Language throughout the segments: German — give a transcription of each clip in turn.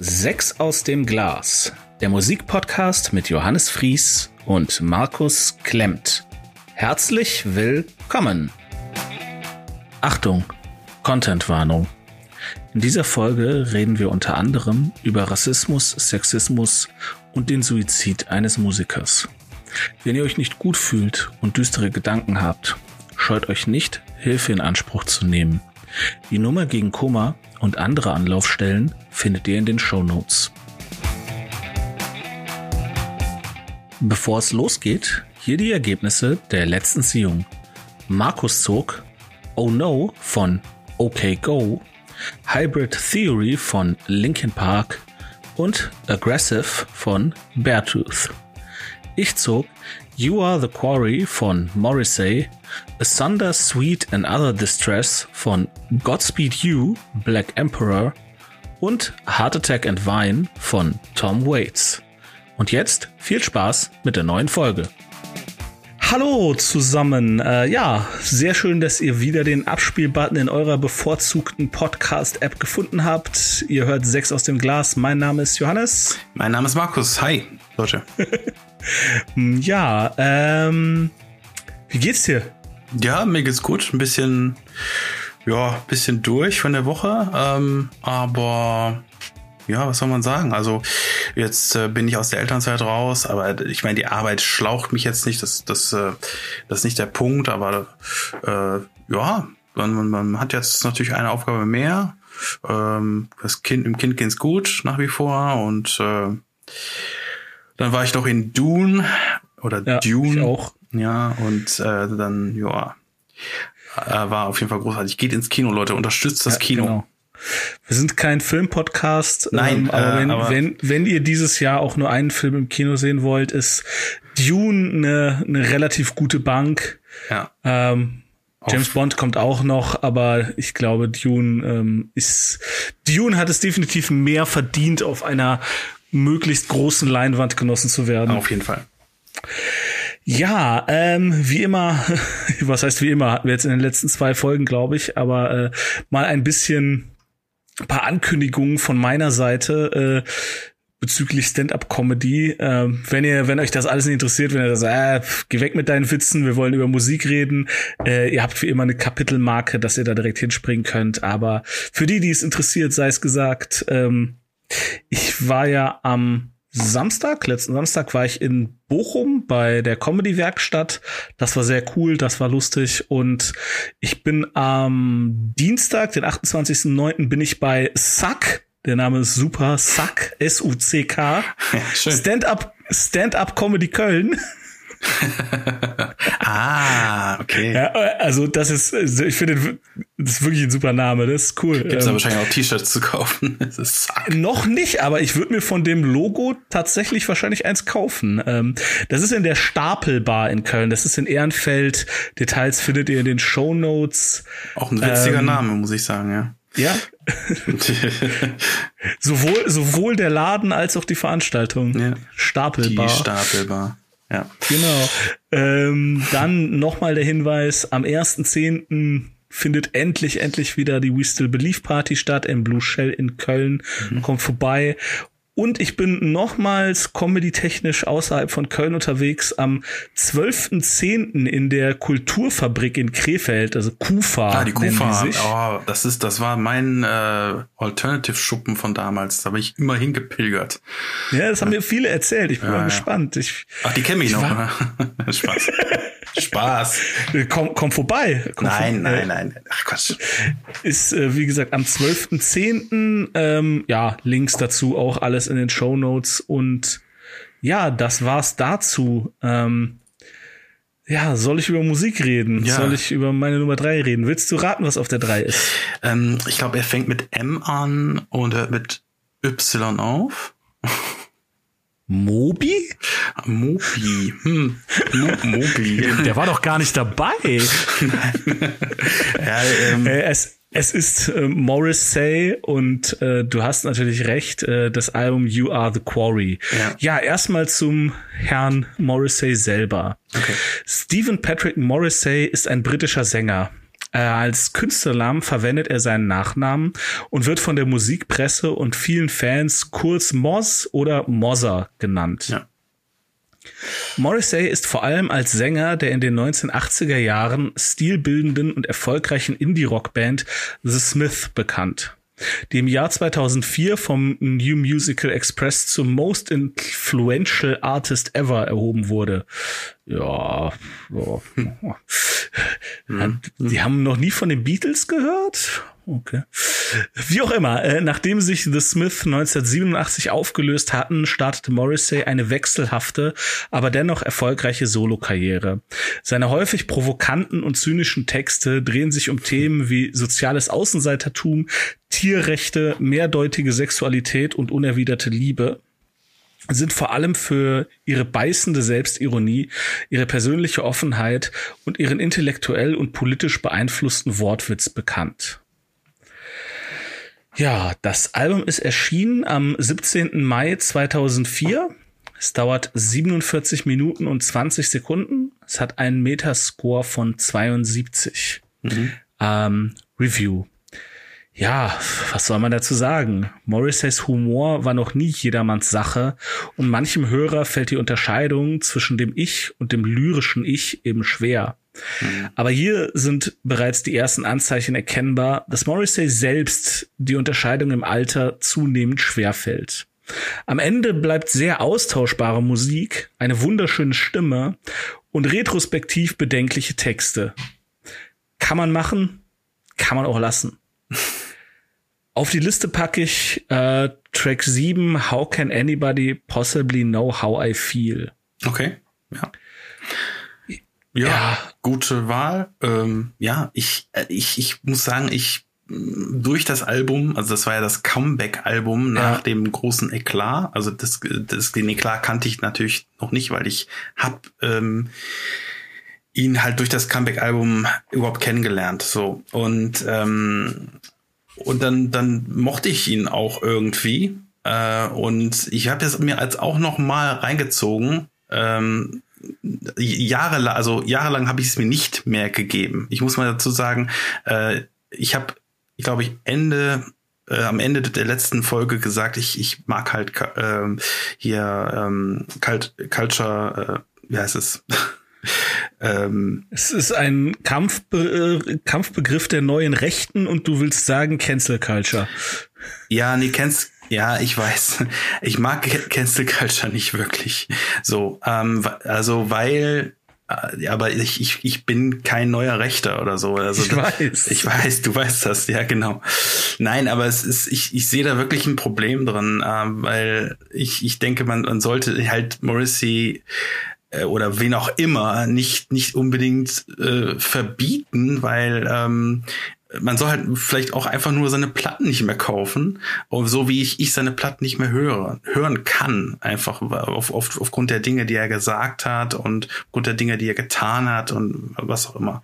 Sechs aus dem Glas, der Musikpodcast mit Johannes Fries und Markus Klemmt. Herzlich willkommen. Achtung, Contentwarnung. In dieser Folge reden wir unter anderem über Rassismus, Sexismus und den Suizid eines Musikers. Wenn ihr euch nicht gut fühlt und düstere Gedanken habt, scheut euch nicht, Hilfe in Anspruch zu nehmen. Die Nummer gegen Koma und andere Anlaufstellen findet ihr in den Show Notes. Bevor es losgeht, hier die Ergebnisse der letzten Ziehung. Markus zog Oh No von OK Go, Hybrid Theory von Linkin Park und Aggressive von Beartooth. Ich zog You Are the Quarry von Morrissey, Asunder Sweet and Other Distress von Godspeed You, Black Emperor und Heart Attack and Vine von Tom Waits. Und jetzt viel Spaß mit der neuen Folge. Hallo zusammen. Äh, ja, sehr schön, dass ihr wieder den Abspielbutton in eurer bevorzugten Podcast-App gefunden habt. Ihr hört sechs aus dem Glas. Mein Name ist Johannes. Mein Name ist Markus. Hi, Leute. ja, ähm, wie geht's dir? Ja, mir geht's gut. Ein bisschen, ja, bisschen durch von der Woche. Ähm, aber ja, was soll man sagen? Also jetzt äh, bin ich aus der Elternzeit raus, aber ich meine, die Arbeit schlaucht mich jetzt nicht. Das, das, äh, das ist nicht der Punkt, aber äh, ja, man, man, man hat jetzt natürlich eine Aufgabe mehr. Ähm, das Kind, im Kind geht's gut nach wie vor und äh, dann war ich noch in Dune oder ja, Dune. Auch. Ja, und äh, dann, ja, äh, war auf jeden Fall großartig. Geht ins Kino, Leute, unterstützt das ja, Kino. Genau. Wir sind kein Filmpodcast, Nein, ähm, aber, wenn, äh, aber wenn, wenn ihr dieses Jahr auch nur einen Film im Kino sehen wollt, ist Dune eine, eine relativ gute Bank. Ja. Ähm, James Bond kommt auch noch, aber ich glaube, Dune ähm, ist Dune hat es definitiv mehr verdient, auf einer möglichst großen Leinwand genossen zu werden. Auf jeden Fall. Ja, ähm, wie immer, was heißt wie immer, hatten wir jetzt in den letzten zwei Folgen, glaube ich, aber äh, mal ein bisschen ein paar Ankündigungen von meiner Seite äh, bezüglich Stand-up-Comedy. Äh, wenn ihr, wenn euch das alles nicht interessiert, wenn ihr sagt, äh, geh weg mit deinen Witzen, wir wollen über Musik reden, äh, ihr habt wie immer eine Kapitelmarke, dass ihr da direkt hinspringen könnt. Aber für die, die es interessiert, sei es gesagt, ähm, ich war ja am Samstag, letzten Samstag war ich in Bochum bei der Comedy-Werkstatt. Das war sehr cool, das war lustig. Und ich bin am Dienstag, den 28.09., bin ich bei Suck. Der Name ist super. Suck, S-U-C-K. Ja, Stand-up, Stand-up Comedy Köln. ah, okay. Ja, also das ist, ich finde, das ist wirklich ein super Name, das ist cool. Gibt es ähm, wahrscheinlich auch T-Shirts zu kaufen? Das ist noch nicht, aber ich würde mir von dem Logo tatsächlich wahrscheinlich eins kaufen. Ähm, das ist in der Stapelbar in Köln, das ist in Ehrenfeld. Details findet ihr in den Show Notes. Auch ein witziger ähm, Name, muss ich sagen, ja. Ja. sowohl, sowohl der Laden als auch die Veranstaltung. Ja. Stapelbar. Die Stapelbar. Ja. Genau. Ähm, dann nochmal der Hinweis, am 1.10. findet endlich, endlich wieder die We Still Believe Party statt im Blue Shell in Köln. Mhm. Kommt vorbei. Und ich bin nochmals comedy-technisch außerhalb von Köln unterwegs am 12.10. in der Kulturfabrik in Krefeld, also Kufa. Ah, die Kufa. Oh, das ist, das war mein äh, Alternative-Schuppen von damals. Da bin ich immer hingepilgert. Ja, das haben mir viele erzählt. Ich bin ja, mal ja. gespannt. Ich, Ach, die kenne ich, ich noch. Spaß. Spaß. Komm, komm vorbei. Komm nein, vor, nein, nein. Ach Quatsch. Ist, äh, wie gesagt, am 12.10. Ähm, ja, Links dazu auch alles in den Show Notes. Und ja, das war's dazu. Ähm, ja, soll ich über Musik reden? Ja. Soll ich über meine Nummer drei reden? Willst du raten, was auf der drei ist? Ähm, ich glaube, er fängt mit M an und hört mit Y auf. Mobi? Mobi. Hm. Mo Mobi. Der war doch gar nicht dabei. ja, ähm, äh, es, es ist äh, Morrissey und äh, du hast natürlich recht, äh, das Album You Are the Quarry. Ja, ja erstmal zum Herrn Morrissey selber. Okay. Stephen Patrick Morrissey ist ein britischer Sänger. Äh, als Künstlernamen verwendet er seinen Nachnamen und wird von der Musikpresse und vielen Fans kurz Moz oder Mozza genannt. Ja. Morrissey ist vor allem als Sänger der in den 1980er Jahren stilbildenden und erfolgreichen Indie-Rock-Band The Smith bekannt die im Jahr 2004 vom New Musical Express zum Most Influential Artist Ever erhoben wurde. Ja, ja. Hm. Die haben noch nie von den Beatles gehört? Okay. Wie auch immer, äh, nachdem sich The Smith 1987 aufgelöst hatten, startete Morrissey eine wechselhafte, aber dennoch erfolgreiche Solokarriere. Seine häufig provokanten und zynischen Texte drehen sich um Themen wie soziales Außenseitertum, Tierrechte, mehrdeutige Sexualität und unerwiderte Liebe sind vor allem für ihre beißende Selbstironie, ihre persönliche Offenheit und ihren intellektuell und politisch beeinflussten Wortwitz bekannt. Ja, das Album ist erschienen am 17. Mai 2004. Es dauert 47 Minuten und 20 Sekunden. Es hat einen Metascore von 72. Mhm. Ähm, Review. Ja, was soll man dazu sagen? Morrisseys Humor war noch nie jedermanns Sache und manchem Hörer fällt die Unterscheidung zwischen dem Ich und dem lyrischen Ich eben schwer. Mhm. Aber hier sind bereits die ersten Anzeichen erkennbar, dass Morrissey selbst die Unterscheidung im Alter zunehmend schwerfällt. Am Ende bleibt sehr austauschbare Musik, eine wunderschöne Stimme und retrospektiv bedenkliche Texte. Kann man machen, kann man auch lassen. Auf die Liste packe ich äh, Track 7, How Can Anybody Possibly Know How I Feel? Okay, ja. Ja, ja. gute Wahl. Ähm, ja, ich, äh, ich, ich muss sagen, ich mm, durch das Album, also das war ja das Comeback-Album nach ja. dem großen Eklat. Also das, das, den Eklat kannte ich natürlich noch nicht, weil ich hab ähm, ihn halt durch das Comeback-Album überhaupt kennengelernt. So und ähm, und dann dann mochte ich ihn auch irgendwie. Äh, und ich habe es mir als auch noch mal reingezogen. Ähm, jahrelang, also jahrelang habe ich es mir nicht mehr gegeben. Ich muss mal dazu sagen, äh, ich habe, ich glaube, ich Ende äh, am Ende der letzten Folge gesagt, ich, ich mag halt äh, hier ähm, Cult, Culture, äh, wie heißt es? ähm, es ist ein Kampfbe äh, Kampfbegriff der neuen Rechten und du willst sagen Cancel Culture. Ja, nee, Cancel ja, ich weiß. Ich mag Cancel Culture nicht wirklich. So, ähm, also weil äh, aber ich, ich, ich bin kein neuer Rechter oder so. Also ich weiß. Ich weiß, du weißt das, ja, genau. Nein, aber es ist, ich, ich sehe da wirklich ein Problem drin, äh, weil ich, ich denke, man, man sollte halt Morrissey äh, oder wen auch immer nicht nicht unbedingt äh, verbieten, weil ähm, man soll halt vielleicht auch einfach nur seine Platten nicht mehr kaufen, so wie ich, ich seine Platten nicht mehr höre, hören kann, einfach auf, auf, aufgrund der Dinge, die er gesagt hat und aufgrund der Dinge, die er getan hat und was auch immer.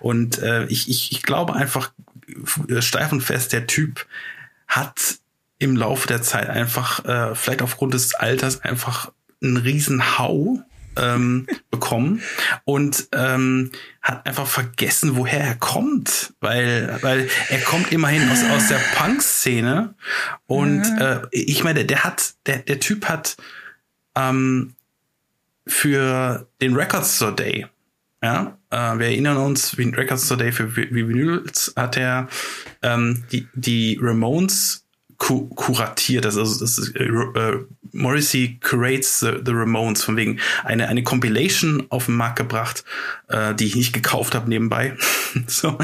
Und äh, ich, ich, ich glaube einfach steif und fest, der Typ hat im Laufe der Zeit einfach, äh, vielleicht aufgrund des Alters, einfach einen riesen Hau ähm, bekommen und ähm, hat einfach vergessen, woher er kommt, weil weil er kommt immerhin aus aus der Punk-Szene und äh, ich meine, der hat der der Typ hat ähm, für den Records Store Day ja, äh, wir erinnern uns, wie Records Today für Vinyls hat er ähm, die, die Ramones ku kuratiert. Also das ist, äh, Morrissey curates the, the, Ramones, von wegen eine, eine Compilation auf den Markt gebracht, äh, die ich nicht gekauft habe nebenbei. so.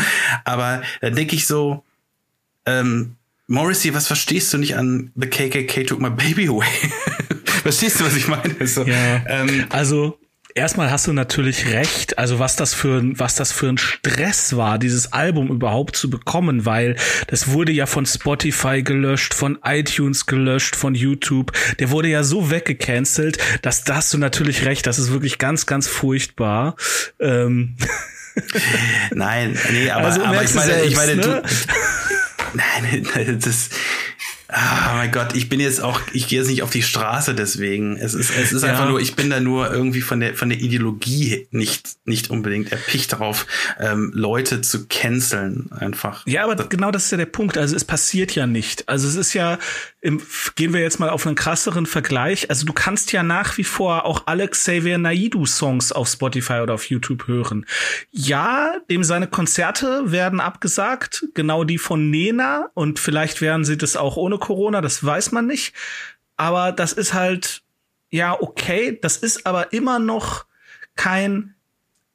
Aber da denke ich so, ähm, Morrissey, was verstehst du nicht an The KKK Took My Baby Away? verstehst du, was ich meine? So, ja. ähm, also erstmal hast du natürlich recht, also was das für ein, was das für ein Stress war, dieses Album überhaupt zu bekommen, weil das wurde ja von Spotify gelöscht, von iTunes gelöscht, von YouTube. Der wurde ja so weggecancelt, dass da hast du natürlich recht, das ist wirklich ganz, ganz furchtbar. Ähm. Nein, nee, aber, also, aber ich meine, ich meine, ne? du, nein, das, Ah, mein Gott, ich bin jetzt auch, ich gehe jetzt nicht auf die Straße deswegen. Es ist, es ist ja. einfach nur, ich bin da nur irgendwie von der, von der Ideologie nicht, nicht unbedingt erpicht darauf, ähm, Leute zu canceln einfach. Ja, aber das, genau das ist ja der Punkt. Also es passiert ja nicht. Also es ist ja, im, gehen wir jetzt mal auf einen krasseren Vergleich. Also du kannst ja nach wie vor auch Alex Xavier Naidu Songs auf Spotify oder auf YouTube hören. Ja, dem seine Konzerte werden abgesagt, genau die von Nena und vielleicht werden sie das auch ohne Corona, das weiß man nicht. Aber das ist halt, ja, okay, das ist aber immer noch kein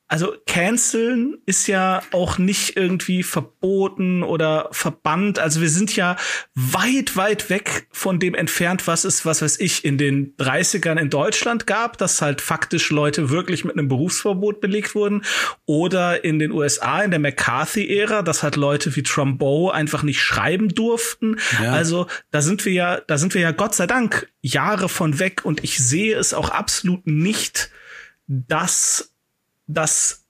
also canceln ist ja auch nicht irgendwie verboten oder verbannt. Also wir sind ja weit, weit weg von dem entfernt, was es, was weiß ich, in den 30ern in Deutschland gab, dass halt faktisch Leute wirklich mit einem Berufsverbot belegt wurden. Oder in den USA in der McCarthy-Ära, dass halt Leute wie Trumbo einfach nicht schreiben durften. Ja. Also da sind wir ja, da sind wir ja Gott sei Dank Jahre von weg und ich sehe es auch absolut nicht, dass dass,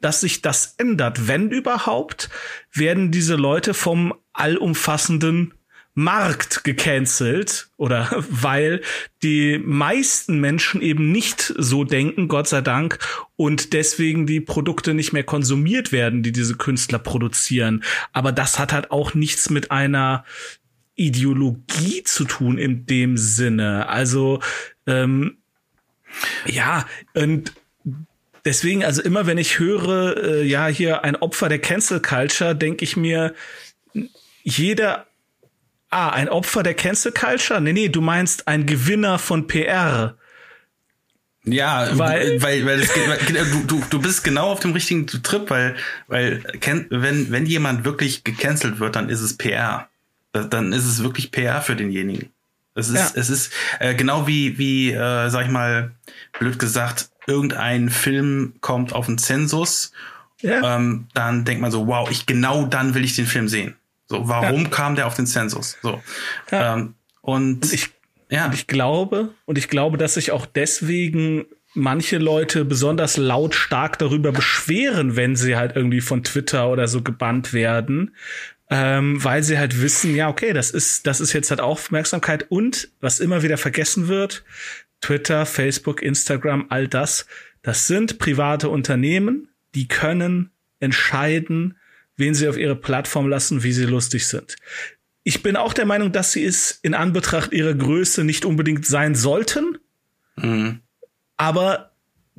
dass sich das ändert. Wenn überhaupt, werden diese Leute vom allumfassenden Markt gecancelt oder weil die meisten Menschen eben nicht so denken, Gott sei Dank, und deswegen die Produkte nicht mehr konsumiert werden, die diese Künstler produzieren. Aber das hat halt auch nichts mit einer Ideologie zu tun in dem Sinne. Also ähm, ja, und deswegen, also immer wenn ich höre, äh, ja, hier ein Opfer der Cancel Culture, denke ich mir, jeder, ah, ein Opfer der Cancel Culture? Nee, nee, du meinst ein Gewinner von PR. Ja, weil, weil, weil das, du, du, du bist genau auf dem richtigen Trip, weil, weil wenn, wenn jemand wirklich gecancelt wird, dann ist es PR. Dann ist es wirklich PR für denjenigen. Es ist, ja. es ist äh, genau wie, wie äh, sag ich mal, blöd gesagt, irgendein Film kommt auf den Zensus, ja. ähm, dann denkt man so, wow, ich genau dann will ich den Film sehen. So, warum ja. kam der auf den Zensus? So. Ja. Ähm, und, und ich, ja. Und ich glaube, und ich glaube, dass sich auch deswegen manche Leute besonders lautstark darüber beschweren, wenn sie halt irgendwie von Twitter oder so gebannt werden, ähm, weil sie halt wissen, ja, okay, das ist, das ist jetzt halt Aufmerksamkeit und was immer wieder vergessen wird, Twitter, Facebook, Instagram, all das, das sind private Unternehmen, die können entscheiden, wen sie auf ihre Plattform lassen, wie sie lustig sind. Ich bin auch der Meinung, dass sie es in Anbetracht ihrer Größe nicht unbedingt sein sollten. Mhm. Aber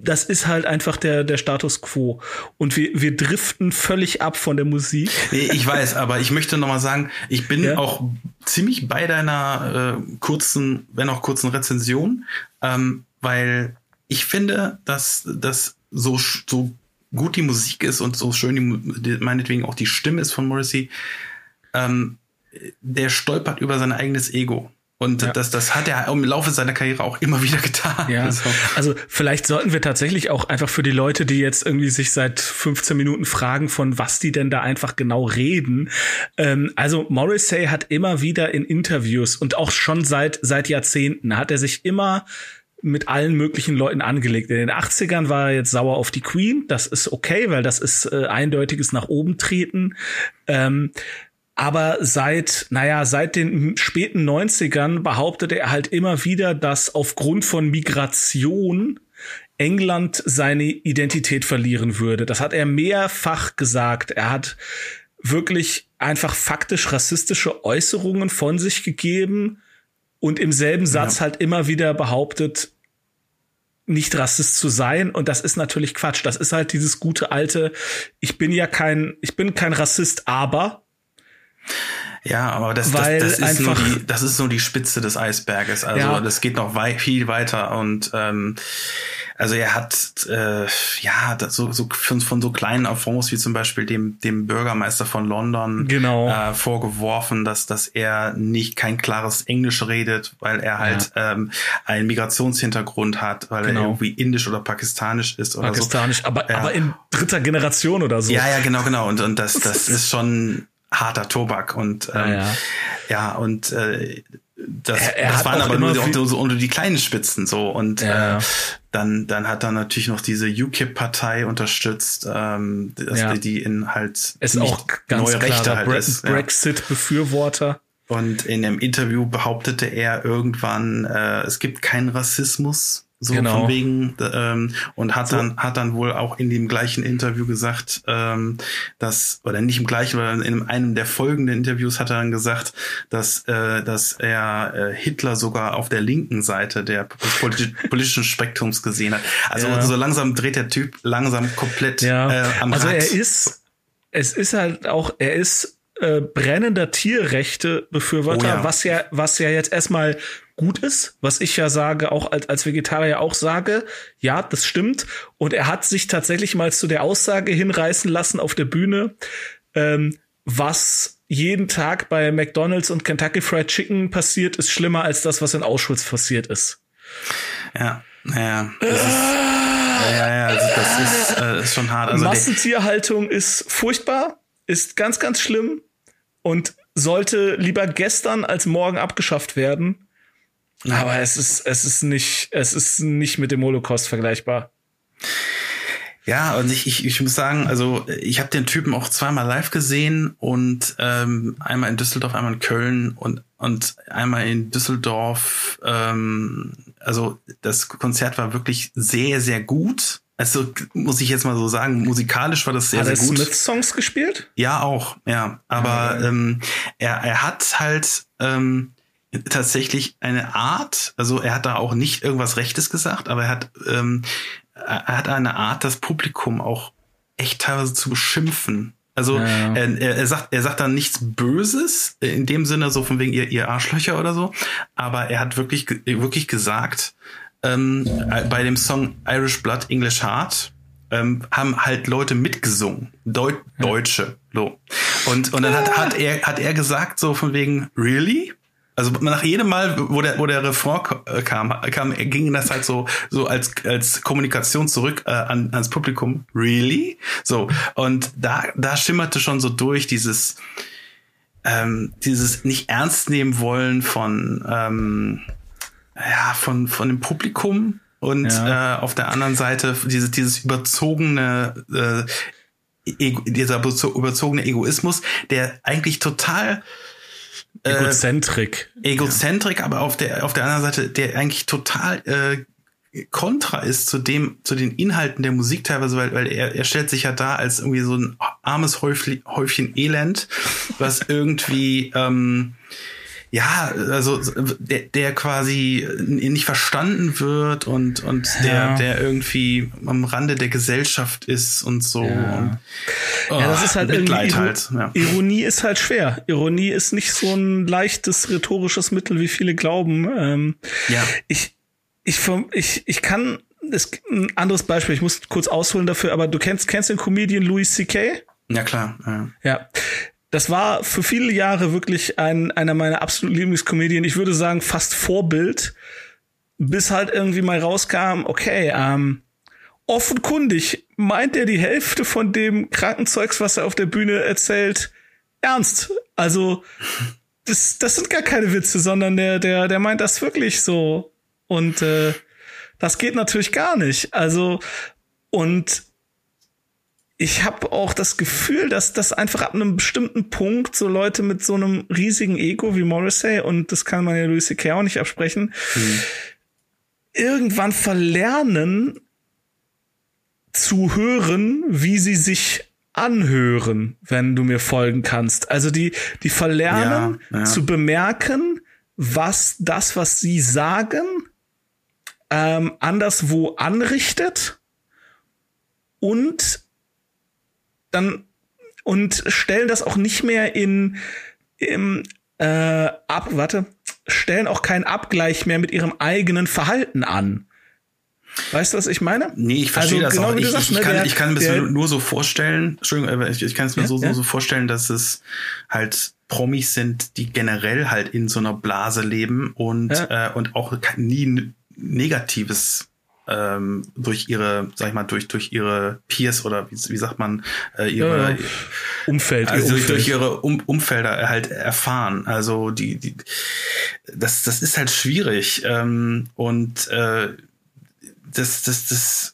das ist halt einfach der, der Status quo. Und wir, wir driften völlig ab von der Musik. Ich weiß, aber ich möchte nochmal sagen, ich bin ja? auch ziemlich bei deiner äh, kurzen, wenn auch kurzen Rezension, ähm, weil ich finde, dass das so, so gut die Musik ist und so schön die, meinetwegen auch die Stimme ist von Morrissey, ähm, der stolpert über sein eigenes Ego. Und ja. das, das hat er im Laufe seiner Karriere auch immer wieder getan. Ja. Also. also vielleicht sollten wir tatsächlich auch einfach für die Leute, die jetzt irgendwie sich seit 15 Minuten fragen, von was die denn da einfach genau reden. Ähm, also Morrissey hat immer wieder in Interviews und auch schon seit, seit Jahrzehnten hat er sich immer mit allen möglichen Leuten angelegt. In den 80ern war er jetzt sauer auf die Queen. Das ist okay, weil das ist äh, eindeutiges nach oben treten. Ähm, aber seit, naja, seit den späten 90ern behauptete er halt immer wieder, dass aufgrund von Migration England seine Identität verlieren würde. Das hat er mehrfach gesagt. Er hat wirklich einfach faktisch rassistische Äußerungen von sich gegeben und im selben Satz ja. halt immer wieder behauptet, nicht Rassist zu sein und das ist natürlich Quatsch. Das ist halt dieses gute alte, ich bin ja kein, ich bin kein Rassist, aber ja, aber das, das, das, ist nur die, das ist nur die Spitze des Eisberges. Also ja. das geht noch wei viel weiter und ähm, also er hat äh, ja so, so von, von so kleinen Affronts wie zum Beispiel dem dem Bürgermeister von London genau. äh, vorgeworfen, dass dass er nicht kein klares Englisch redet, weil er halt ja. ähm, einen Migrationshintergrund hat, weil genau. er irgendwie indisch oder pakistanisch ist oder pakistanisch, so. aber ja. aber in dritter Generation oder so. Ja, ja, genau, genau und und das das ist schon harter Tobak und ähm, ja, ja. und äh, das, er, er das waren aber nur so, so unter die kleinen Spitzen so und ja. äh, dann dann hat er natürlich noch diese UKIP-Partei unterstützt, ähm, das, ja. die in halt ist auch ganz neue Rechte halt Bre ist, Brexit-Befürworter. Und in einem Interview behauptete er irgendwann, äh, es gibt keinen Rassismus so genau. von wegen ähm, und hat so. dann hat dann wohl auch in dem gleichen Interview gesagt, ähm, dass oder nicht im gleichen, sondern in einem der folgenden Interviews hat er dann gesagt, dass äh, dass er äh, Hitler sogar auf der linken Seite der politi politischen Spektrums gesehen hat. Also ja. so langsam dreht der Typ langsam komplett ja. äh, am Also Rad. er ist es ist halt auch er ist äh, brennender Tierrechte-Befürworter, oh ja. was ja, was ja jetzt erstmal gut ist, was ich ja sage, auch als, als Vegetarier auch sage, ja, das stimmt. Und er hat sich tatsächlich mal zu der Aussage hinreißen lassen auf der Bühne, ähm, was jeden Tag bei McDonald's und Kentucky Fried Chicken passiert, ist schlimmer als das, was in Auschwitz passiert ist. Ja, ja, das ist, ja, ja, also das ist, äh, ist schon hart. Also Massentierhaltung ist furchtbar, ist ganz, ganz schlimm und sollte lieber gestern als morgen abgeschafft werden. Aber es ist, es ist nicht, es ist nicht mit dem Holocaust vergleichbar. Ja, und ich, ich, ich muss sagen, also ich habe den Typen auch zweimal live gesehen und ähm, einmal in Düsseldorf, einmal in Köln und und einmal in Düsseldorf. Ähm, also das Konzert war wirklich sehr, sehr gut. Also muss ich jetzt mal so sagen, musikalisch war das sehr, hat sehr gut. Hat er Smith-Songs gespielt? Ja, auch, ja. Aber okay. ähm, er, er hat halt ähm, tatsächlich eine Art, also er hat da auch nicht irgendwas Rechtes gesagt, aber er hat, ähm, er hat eine Art, das Publikum auch echt teilweise zu beschimpfen. Also ja. er, er, sagt, er sagt dann nichts Böses in dem Sinne, so von wegen ihr, ihr Arschlöcher oder so, aber er hat wirklich, wirklich gesagt, ähm, bei dem Song Irish Blood, English Heart, ähm, haben halt Leute mitgesungen, Deu Deutsche, so. Und, und dann hat, hat er, hat er gesagt, so von wegen, really? Also nach jedem Mal, wo der, wo der Refrain äh, kam, kam, ging das halt so, so als, als Kommunikation zurück äh, an, ans Publikum. Really? So. Und da, da schimmerte schon so durch dieses, ähm, dieses nicht ernst nehmen wollen von, ähm, ja, von, von dem Publikum und ja. äh, auf der anderen Seite dieses, dieses überzogene, äh, Ego, dieser überzogene Egoismus, der eigentlich total äh, Egozentrik. Egozentrik, ja. aber auf der, auf der anderen Seite, der eigentlich total äh, kontra ist zu dem, zu den Inhalten der Musik teilweise, weil, weil er, er stellt sich ja da als irgendwie so ein armes Häufchen, Häufchen Elend, was irgendwie ähm, ja, also der, der quasi nicht verstanden wird und, und der, ja. der irgendwie am Rande der Gesellschaft ist und so. Ja, und, oh, ja das ist halt Mitleid halt. Ja. Ironie ist halt schwer. Ironie ist nicht so ein leichtes rhetorisches Mittel, wie viele glauben. Ähm, ja. Ich, ich, ich, ich kann, das, ein anderes Beispiel, ich muss kurz ausholen dafür, aber du kennst, kennst den Comedian Louis C.K.? Ja, klar. Ja. ja das war für viele Jahre wirklich ein, einer meiner absoluten Lieblingskomedien. Ich würde sagen, fast Vorbild, bis halt irgendwie mal rauskam, okay, ähm, offenkundig meint er die Hälfte von dem Krankenzeugs, was er auf der Bühne erzählt, ernst. Also, das, das sind gar keine Witze, sondern der, der, der meint das wirklich so. Und äh, das geht natürlich gar nicht. Also, und ich habe auch das Gefühl, dass das einfach ab einem bestimmten Punkt so Leute mit so einem riesigen Ego wie Morrissey und das kann man ja Louis C.K. auch nicht absprechen, mhm. irgendwann verlernen zu hören, wie sie sich anhören, wenn du mir folgen kannst. Also die, die verlernen ja, ja. zu bemerken, was das, was sie sagen, ähm, anderswo anrichtet und dann und stellen das auch nicht mehr in im äh, ab, warte, stellen auch keinen Abgleich mehr mit ihrem eigenen Verhalten an. Weißt du, was ich meine? Nee, ich verstehe also, das genau auch. Ich, sagst, ich, ne, kann, der, ich kann mir nur so vorstellen, Entschuldigung, ich, ich kann es mir ja, so, ja. so vorstellen, dass es halt Promis sind, die generell halt in so einer Blase leben und, ja. äh, und auch nie Negatives ähm, durch ihre, sag ich mal, durch durch ihre Peers oder wie, wie sagt man, äh, ihre ja, Umfeld, also Umfeld. durch ihre um Umfelder halt erfahren. Also die, die das das ist halt schwierig ähm, und äh, das das das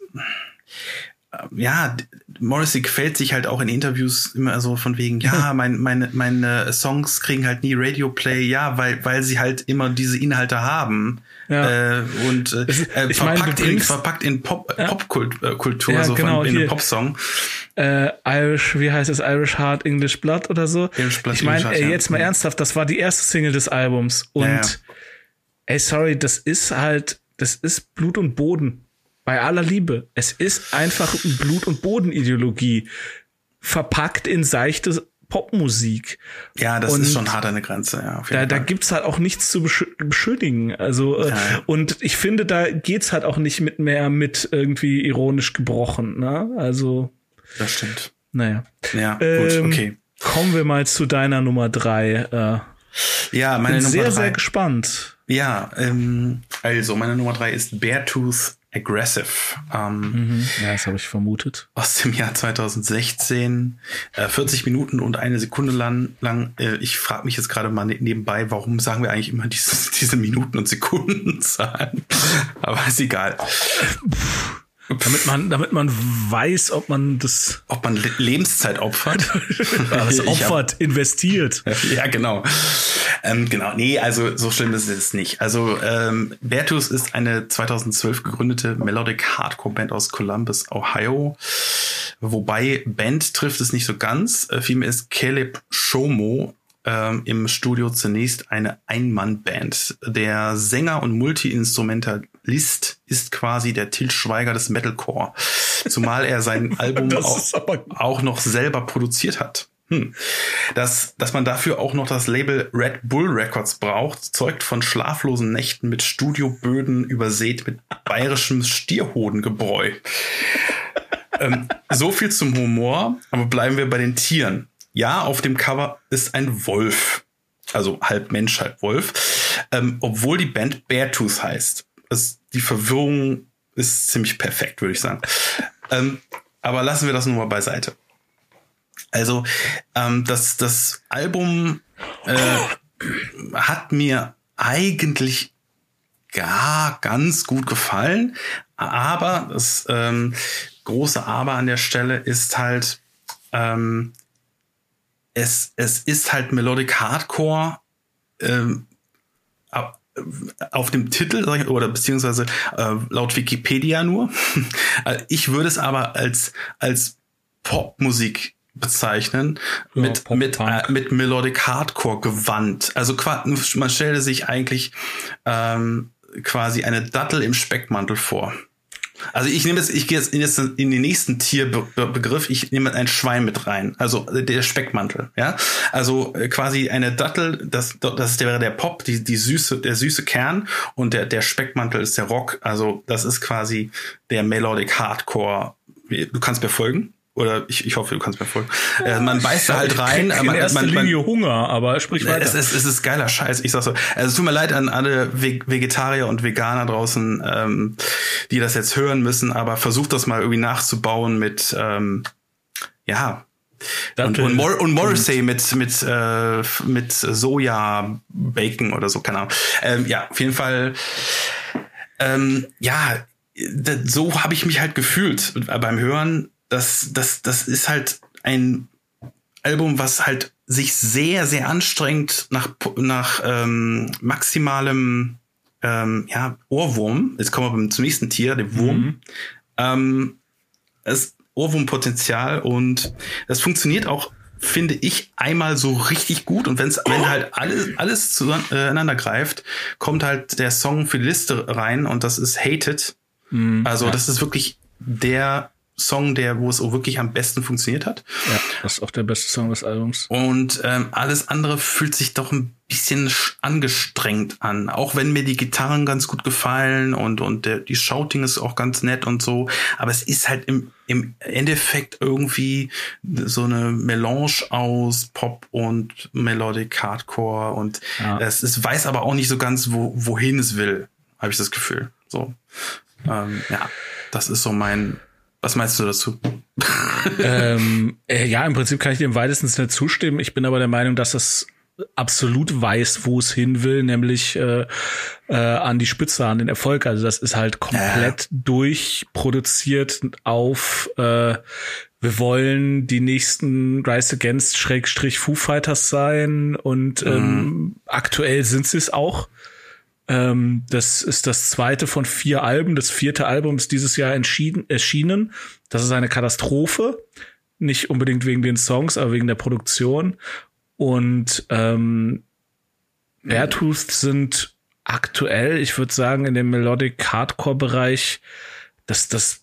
ja, Morrissey gefällt sich halt auch in Interviews immer so von wegen, ja, mein, meine, meine Songs kriegen halt nie Radio Play, ja, weil, weil sie halt immer diese Inhalte haben. Ja. Äh, und äh, äh verpackt, meine, in, verpackt in Pop, ja. Popkultur, ja, so genau, von, in einem Popsong. Äh, Irish, wie heißt es, Irish Heart, English Blood oder so? English Blood, ich meine, ey, jetzt mal ernsthaft, das war die erste Single des Albums. Und ey, sorry, das ist halt, das ist Blut und Boden bei aller Liebe. Es ist einfach Blut- und Bodenideologie. Verpackt in seichte Popmusik. Ja, das und ist schon hart an der Grenze, ja. da, da gibt's halt auch nichts zu beschuldigen. Also, äh, ja, ja. und ich finde, da geht's halt auch nicht mit mehr mit irgendwie ironisch gebrochen, ne? Also. Das stimmt. Naja. Ja, gut, ähm, okay. Kommen wir mal zu deiner Nummer drei. Äh, ja, meine bin Nummer sehr, drei. sehr gespannt. Ja, ähm, also meine Nummer drei ist Beartooth Aggressive. Ähm, mhm. Ja, das habe ich vermutet. Aus dem Jahr 2016. Äh, 40 Minuten und eine Sekunde lang. lang äh, ich frage mich jetzt gerade mal ne-, nebenbei, warum sagen wir eigentlich immer diese, diese Minuten- und Sekundenzahlen? Aber ist egal. Damit man, damit man weiß, ob man das. Ob man Le Lebenszeit opfert. das opfert, hab, investiert. Ja, genau. Ähm, genau. Nee, also so schlimm ist es nicht. Also, ähm, Vertus ist eine 2012 gegründete Melodic Hardcore Band aus Columbus, Ohio. Wobei Band trifft es nicht so ganz. Äh, vielmehr ist Caleb Shomo ähm, im Studio zunächst eine Ein-Mann-Band. Der Sänger und Multi-Instrumentalist ist quasi der Til Schweiger des Metalcore, zumal er sein Album auch, auch noch selber produziert hat. Hm. Dass, dass man dafür auch noch das Label Red Bull Records braucht, zeugt von schlaflosen Nächten mit Studioböden übersät mit bayerischem Stierhodengebräu. ähm, so viel zum Humor, aber bleiben wir bei den Tieren. Ja, auf dem Cover ist ein Wolf. Also halb Mensch, halb Wolf. Ähm, obwohl die Band Beartooth heißt. Es, die Verwirrung ist ziemlich perfekt, würde ich sagen. Ähm, aber lassen wir das nur mal beiseite. Also, ähm, das, das Album äh, hat mir eigentlich gar ganz gut gefallen. Aber das ähm, große Aber an der Stelle ist halt, ähm, es, es ist halt Melodic Hardcore ähm, auf dem Titel oder beziehungsweise äh, laut Wikipedia nur. ich würde es aber als als Popmusik bezeichnen ja, mit mit äh, mit Melodic Hardcore gewandt. Also man stelle sich eigentlich ähm, quasi eine Dattel im Speckmantel vor. Also ich nehme jetzt, ich gehe jetzt in, jetzt in den nächsten Tierbegriff, ich nehme ein Schwein mit rein, also der Speckmantel, ja. Also äh, quasi eine Dattel, das, das ist der, der Pop, die, die süße, der süße Kern und der, der Speckmantel ist der Rock. Also das ist quasi der Melodic Hardcore. Du kannst mir folgen? Oder ich, ich hoffe, du kannst mir folgen. Äh, man beißt da halt rein. In man, erster man, man, Linie Hunger, aber sprich weiter. Es, es, es ist geiler Scheiß. Ich sag so. Also es tut mir leid an alle Vegetarier und Veganer draußen, ähm, die das jetzt hören müssen, aber versucht das mal irgendwie nachzubauen mit, ähm, ja, und, und, Mor und Morrissey mit mit äh, mit Soja Bacon oder so keine Ahnung ähm, ja auf jeden Fall ähm, ja so habe ich mich halt gefühlt beim Hören das, das, das ist halt ein Album, was halt sich sehr, sehr anstrengt nach, nach ähm, maximalem ähm, ja, Ohrwurm. Jetzt kommen wir zum nächsten Tier, dem Wurm. Mhm. Ähm, es Ohrwurmpotenzial und das funktioniert auch, finde ich, einmal so richtig gut. Und wenn's, wenn halt alles, alles zueinander greift, kommt halt der Song für die Liste rein und das ist Hated. Mhm, also, das ist wirklich der Song, der, wo es auch wirklich am besten funktioniert hat. Ja, das ist auch der beste Song des Albums. Und ähm, alles andere fühlt sich doch ein bisschen angestrengt an. Auch wenn mir die Gitarren ganz gut gefallen und, und der, die Shouting ist auch ganz nett und so. Aber es ist halt im, im Endeffekt irgendwie so eine Melange aus Pop und Melodic Hardcore und ja. es, es weiß aber auch nicht so ganz, wo, wohin es will, habe ich das Gefühl. So. Ähm, ja, das ist so mein was meinst du dazu? ähm, äh, ja, im Prinzip kann ich dem weitesten Sinne zustimmen. Ich bin aber der Meinung, dass das absolut weiß, wo es hin will, nämlich äh, äh, an die Spitze, an den Erfolg. Also das ist halt komplett äh. durchproduziert auf äh, wir wollen die nächsten Rise Against Schrägstrich Foo Fighters sein und mhm. ähm, aktuell sind sie es auch. Ähm, das ist das zweite von vier Alben. Das vierte Album ist dieses Jahr entschieden, erschienen. Das ist eine Katastrophe. Nicht unbedingt wegen den Songs, aber wegen der Produktion. Und ähm, Beartooth sind aktuell, ich würde sagen, in dem Melodic Hardcore-Bereich das das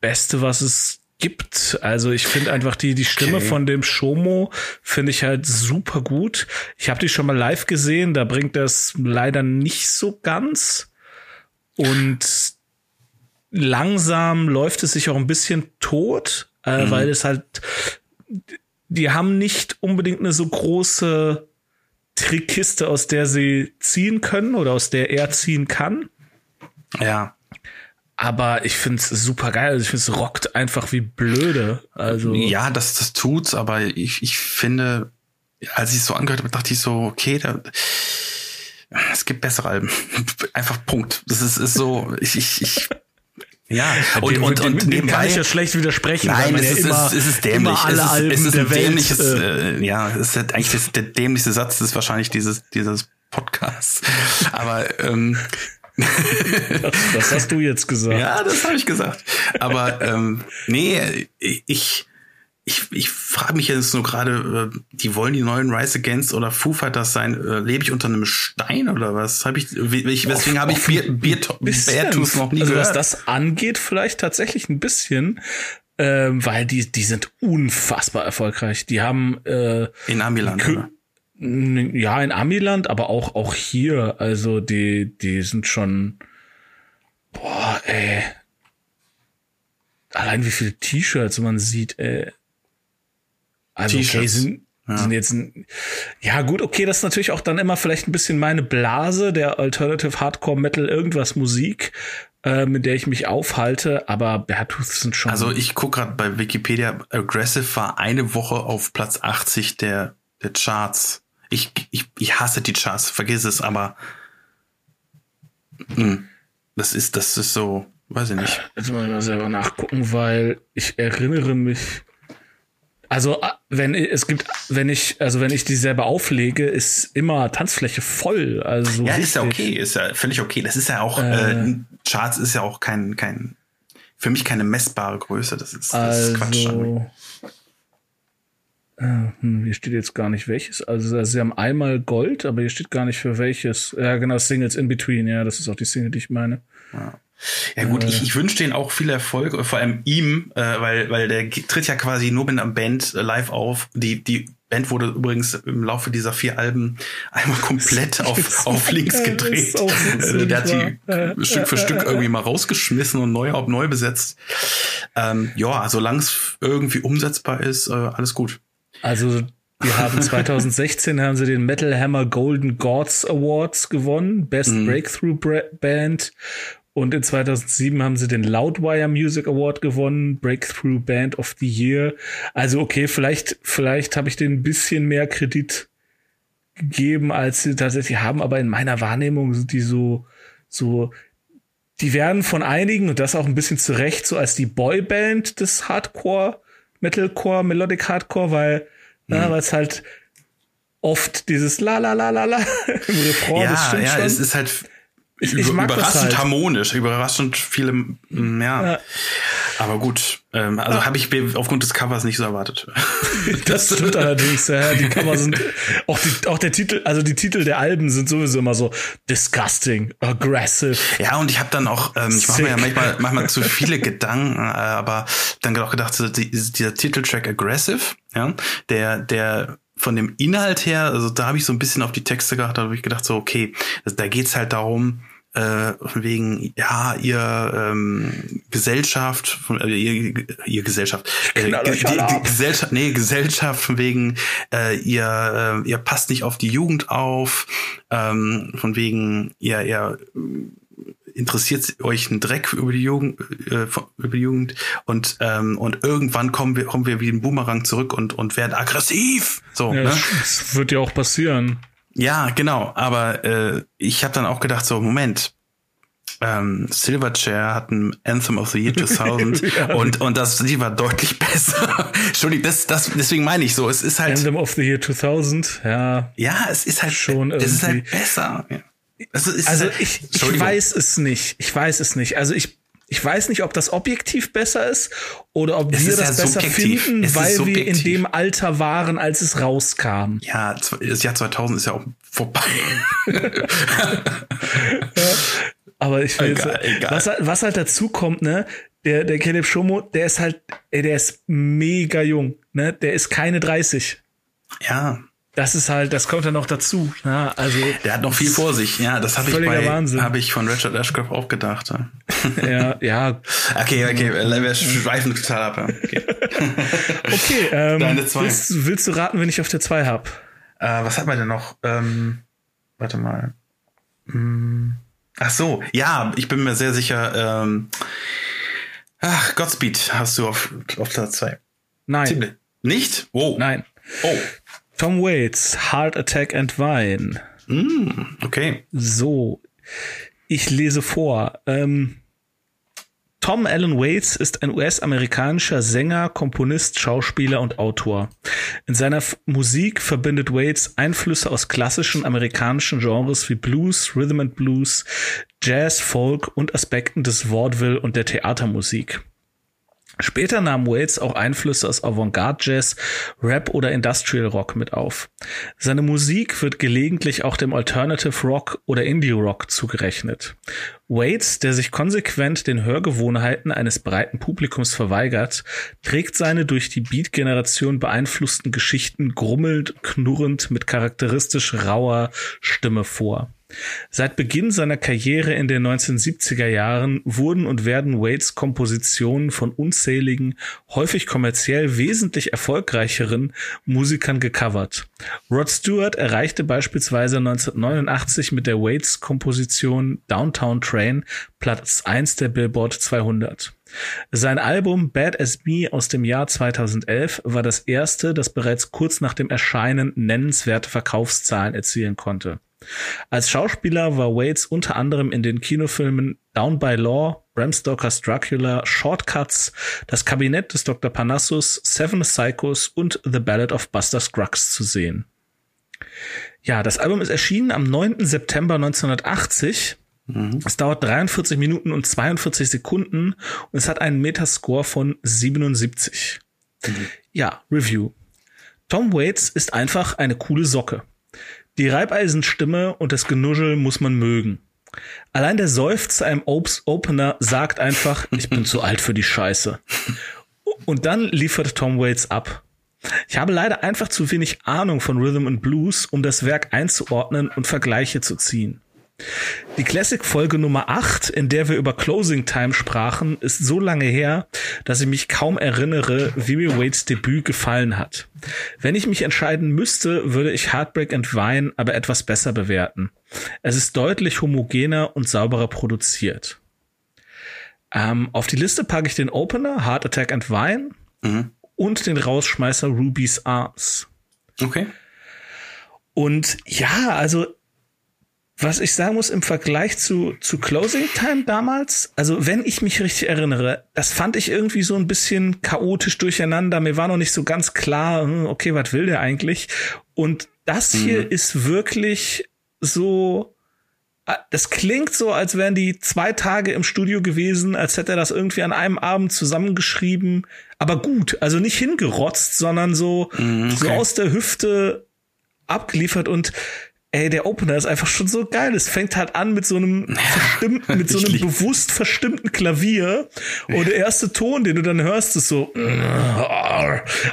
Beste, was es gibt. Also ich finde einfach die die Stimme okay. von dem Shomo finde ich halt super gut. Ich habe die schon mal live gesehen, da bringt das leider nicht so ganz und langsam läuft es sich auch ein bisschen tot, äh, mhm. weil es halt die haben nicht unbedingt eine so große Trickkiste, aus der sie ziehen können oder aus der er ziehen kann. Ja. Aber ich find's super geil. Also ich finde es rockt einfach wie blöde. Also ja, das das tut's. Aber ich ich finde, als ich so angehört habe, dachte ich so, okay, da, es gibt bessere Alben. Einfach Punkt. Das ist, ist so, ich, ich, ich ja, und, dem, und, und, dem, dem kann ich ja schlecht widersprechen. Nein, es, ist, immer, es ist dämlich. Alle es ist, Alben es ist der Welt, äh, ja, es ist eigentlich das, der dämlichste Satz ist wahrscheinlich dieses, dieses Podcasts. Aber ähm, das, das, hast du jetzt gesagt. Ja, das habe ich gesagt. Aber ähm, nee, ich ich, ich frage mich jetzt nur gerade, äh, die wollen die neuen Rise Against oder Foo Fighters sein. Äh, lebe ich unter einem Stein oder was? Hab ich, ich weswegen habe ich Bier, Bier, Beartooth noch nie also gehört. Was das angeht, vielleicht tatsächlich ein bisschen, ähm, weil die, die sind unfassbar erfolgreich. Die haben äh, in Amiland. Ja, in Amiland, aber auch auch hier. Also die die sind schon boah, ey. Allein wie viele T-Shirts man sieht, ey. Also okay, sind, ja. sind jetzt ein, ja gut, okay, das ist natürlich auch dann immer vielleicht ein bisschen meine Blase der Alternative Hardcore Metal irgendwas Musik, äh, mit der ich mich aufhalte, aber Beartooth sind schon. Also ich guck gerade bei Wikipedia, Aggressive war eine Woche auf Platz 80 der der Charts. Ich, ich, ich hasse die Charts, vergiss es, aber mh, hm, das ist das ist so, weiß ich nicht. Jetzt muss ich mal selber nachgucken, weil ich erinnere mich also äh, wenn es gibt, wenn ich, also wenn ich die selber auflege, ist immer Tanzfläche voll. Also ja, ist ja okay, ist ja völlig okay. Das ist ja auch äh, äh, Charts ist ja auch kein kein für mich keine messbare Größe. Das ist, das also, ist Quatsch. Äh, hm, hier steht jetzt gar nicht welches. Also sie haben einmal Gold, aber hier steht gar nicht für welches. Ja, genau, Singles in Between. Ja, das ist auch die Single, die ich meine. Ja. Ja gut, äh, ich, ich wünsche denen auch viel Erfolg, vor allem ihm, äh, weil, weil der tritt ja quasi nur mit einer Band äh, live auf. Die, die Band wurde übrigens im Laufe dieser vier Alben einmal komplett auf, auf links gedreht. Also der hat die Stück für Stück irgendwie mal rausgeschmissen und neu auf neu besetzt. Ähm, ja, solange es irgendwie umsetzbar ist, äh, alles gut. Also wir haben 2016 haben sie den Metal Hammer Golden Gods Awards gewonnen, Best mhm. Breakthrough Band und in 2007 haben sie den Loudwire Music Award gewonnen, Breakthrough Band of the Year. Also okay, vielleicht, vielleicht habe ich denen ein bisschen mehr Kredit gegeben, als sie tatsächlich haben, aber in meiner Wahrnehmung sind die so, so, die werden von einigen, und das auch ein bisschen zurecht, so als die Boyband des Hardcore, Metalcore, Melodic Hardcore, weil, mhm. weil es halt oft dieses La La La La La im Refrain, ja, ja, schon. es ist halt ich, ich mag überraschend halt. harmonisch, überraschend viele, ja. ja. Aber gut, ähm, also ja. habe ich aufgrund des Covers nicht so erwartet. das stimmt allerdings. Ja, die Cover sind auch die, auch der Titel, also die Titel der Alben sind sowieso immer so disgusting, aggressive. Ja, und ich habe dann auch, ähm, ich mache mir ja manchmal, manchmal zu viele Gedanken, äh, aber dann auch gedacht, so, dieser Titeltrack aggressive, ja, der, der von dem Inhalt her, also da habe ich so ein bisschen auf die Texte gedacht, da habe ich gedacht, so, okay, da geht's halt darum, äh, wegen ja ihr ähm, Gesellschaft von äh, ihr, ihr Gesellschaft äh, die, die Gesellschaft nee Gesellschaft von wegen äh, ihr äh, ihr passt nicht auf die Jugend auf ähm, von wegen ihr ihr interessiert euch ein Dreck über die Jugend, äh, über die Jugend und ähm, und irgendwann kommen wir kommen wir wie ein Boomerang zurück und und werden aggressiv. So, Ja, ne? das, das wird ja auch passieren. Ja, genau. Aber äh, ich habe dann auch gedacht, so Moment. Ähm, Silverchair hat ein Anthem of the Year 2000 Ja. und und das Lied war deutlich besser. Entschuldigung, das das deswegen meine ich so. Es ist halt Anthem of the Year 2000, ja. ja, es ist halt Schon Es ist halt irgendwie. besser. Ja. Ist Also halt, ich, ich weiß es nicht. Ich weiß es nicht. Also ich, ich weiß nicht, ob das objektiv besser ist oder ob Es wir das ja besser subjektiv. finden, Es weil wir in dem Alter waren, als es rauskam. Ja, das Jahr 2000 ist ja auch vorbei. Aber ich will jetzt, Egal, egal. Was, halt- was halt dazu kommt, ne? Der, der Caleb Shomo, der ist halt, ey, der ist mega jung, ne? Der ist keine 30. ja, Das ist halt, das kommt dann noch dazu. Ne? Also, der hat noch viel vor sich. Ja, das habe ich bei habe ich von Richard Ashcroft auch gedacht. Ja. ja, ja. Okay, okay, wir schweifen total ab. ja. Okay. Okay, ähm, Deine zwei. willst, willst du raten, wenn ich auf der 2 hab? Äh, was hat man denn noch? Ähm, warte mal. Hm. Ach so, ja, ich bin mir sehr sicher. Ähm, ach, Godspeed hast du auf, auf Platz zwei. Nein. Ziemlich. Nicht? Oh. Nein. Oh. Tom Waits, Heart Attack and Wine. Hm, okay. So, ich lese vor. Ähm, Tom Allen Waits ist ein US-amerikanischer Sänger, Komponist, Schauspieler und Autor. In seiner F Musik verbindet Waits Einflüsse aus klassischen amerikanischen Genres wie Blues, Rhythm and Blues, Jazz, Folk und Aspekten des Vaudeville und der Theatermusik. Später nahm Waits auch Einflüsse aus Avantgarde-Jazz, Rap oder Industrial Rock mit auf. Seine Musik wird gelegentlich auch dem Alternative Rock oder Indie Rock zugerechnet. Waits, der sich konsequent den Hörgewohnheiten eines breiten Publikums verweigert, trägt seine durch die Beat-Generation beeinflussten Geschichten grummelnd, knurrend mit charakteristisch rauer Stimme vor. Seit Beginn seiner Karriere in den 1970er Jahren wurden und werden Waits Kompositionen von unzähligen, häufig kommerziell wesentlich erfolgreicheren Musikern gecovert. Rod Stewart erreichte beispielsweise 1989 mit der Waits-Komposition Downtown Train Platz 1 der Billboard 200. Sein Album Bad as Me aus dem Jahr 2011 war das erste, das bereits kurz nach dem Erscheinen nennenswerte Verkaufszahlen erzielen konnte. Als Schauspieler war Waits unter anderem in den Kinofilmen Down by Law, Bram Stokers Dracula, Shortcuts, Das Kabinett des Dr. Parnassus, Seven Psychos und The Ballad of Buster Scruggs zu sehen. Ja, das Album ist erschienen am 9. September 1980. Es dauert 43 Minuten und 42 Sekunden und es hat einen Metascore von 77. Ja, Review. Tom Waits ist einfach eine coole Socke. Die Reibeisenstimme und das Genuschel muss man mögen. Allein der Seufzer im Ops Opener sagt einfach, ich bin zu alt für die Scheiße. Und dann liefert Tom Waits ab. Ich habe leider einfach zu wenig Ahnung von Rhythm and Blues, um das Werk einzuordnen und Vergleiche zu ziehen. Die Classic-Folge Nummer 8, in der wir über Closing Time sprachen, ist so lange her, dass ich mich kaum erinnere, wie mir Waits Debüt gefallen hat. Wenn ich mich entscheiden müsste, würde ich Heartbreak and Wine aber etwas besser bewerten. Es ist deutlich homogener und sauberer produziert. Ähm, auf die Liste packe ich den Opener, Heart Attack and Wine, und den Rausschmeißer Ruby's Arms. Okay. Und ja, also was ich sagen muss im Vergleich zu, zu Closing Time damals, also wenn ich mich richtig erinnere, das fand ich irgendwie so ein bisschen chaotisch durcheinander. Mir war noch nicht so ganz klar, hm, okay, was will der eigentlich? Und das hier ist wirklich so, ah, das klingt so, als wären die zwei Tage im Studio gewesen, als hätte er das irgendwie an einem Abend zusammengeschrieben, aber gut, also nicht hingerotzt, sondern so, so aus der Hüfte abgeliefert und ey, der Opener ist einfach schon so geil. Es fängt halt an mit so einem verstimmten, mit so einem bewusst verstimmten Klavier und der erste Ton, den du dann hörst, ist so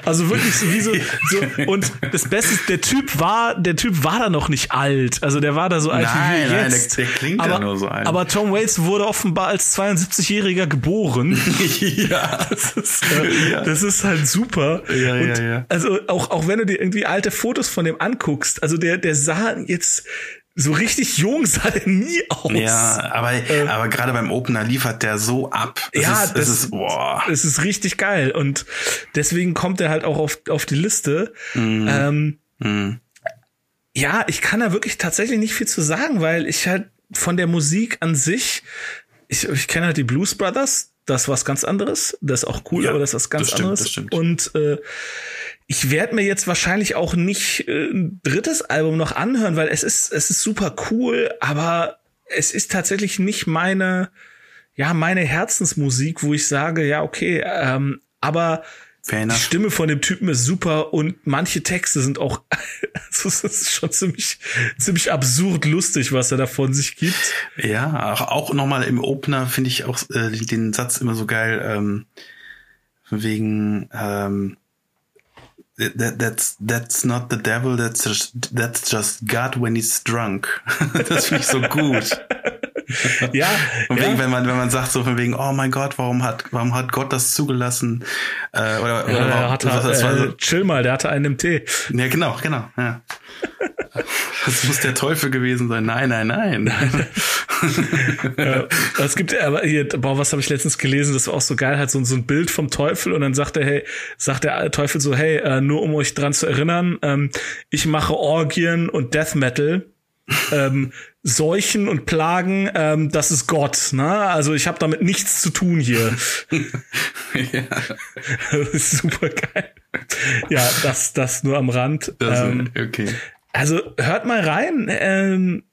also wirklich so wie so, so und das Beste ist, der Typ war, der Typ war da noch nicht alt. Also der war da so alt Nein, wie wir nein, jetzt. der- der klingt ja aber, nur so alt. Aber Tom Waits wurde offenbar als 72-Jähriger geboren. ja. Das ist, äh, Ja. das ist halt super. Ja, und ja, ja. Also auch, auch wenn du dir irgendwie alte Fotos von dem anguckst, also der, der sah jetzt so richtig jung sah er nie aus. Ja, aber, äh, aber gerade beim Opener liefert der so ab. Es ja, ist, das es ist, boah. es ist richtig geil. Und deswegen kommt er halt auch auf, auf die Liste. Mm. Ähm, mm. Ja, ich kann da wirklich tatsächlich nicht viel zu sagen, weil ich halt von der Musik an sich, ich, ich kenne halt die Blues Brothers, das ist was ganz anderes. Das ist auch cool, ja, aber das ist was ganz stimmt, anderes. Und äh, ich werde mir jetzt wahrscheinlich auch nicht äh, ein drittes Album noch anhören, weil es ist, es ist super cool, aber es ist tatsächlich nicht meine, ja, meine Herzensmusik, wo ich sage, ja, okay, ähm, aber die Stimme von dem Typen ist super und manche Texte sind auch, also es ist schon ziemlich, ziemlich absurd lustig, was er da von sich gibt. Ja, auch, auch nochmal im Opener finde ich auch äh, den Satz immer so geil, ähm, wegen, ähm, That, that's that's not the devil. That's just that's just God when he's drunk. das finde ich so gut. ja. Und wegen, ja. wenn man wenn man sagt so von wegen, oh mein Gott, warum hat warum hat Gott das zugelassen? Äh, oder, oder ja, warum, hat er, das war so, äh, chill mal, der hatte einen im Tee. Ja, genau, genau. Ja. Das muss der Teufel gewesen sein. Nein, nein, nein. ja, es gibt aber hier, boah, was habe ich letztens gelesen, das war auch so geil, halt so, so ein Bild vom Teufel und dann sagt er, hey, sagt der Teufel so, hey, äh, nur um euch dran zu erinnern, ähm, ich mache Orgien und Death Metal. ähm, Seuchen und Plagen, ähm, das ist Gott. Ne? Also ich habe damit nichts zu tun hier. ja. Das ist super geil. Ja, das, das nur am Rand. Das, ähm, okay. Also hört mal rein. Ähm,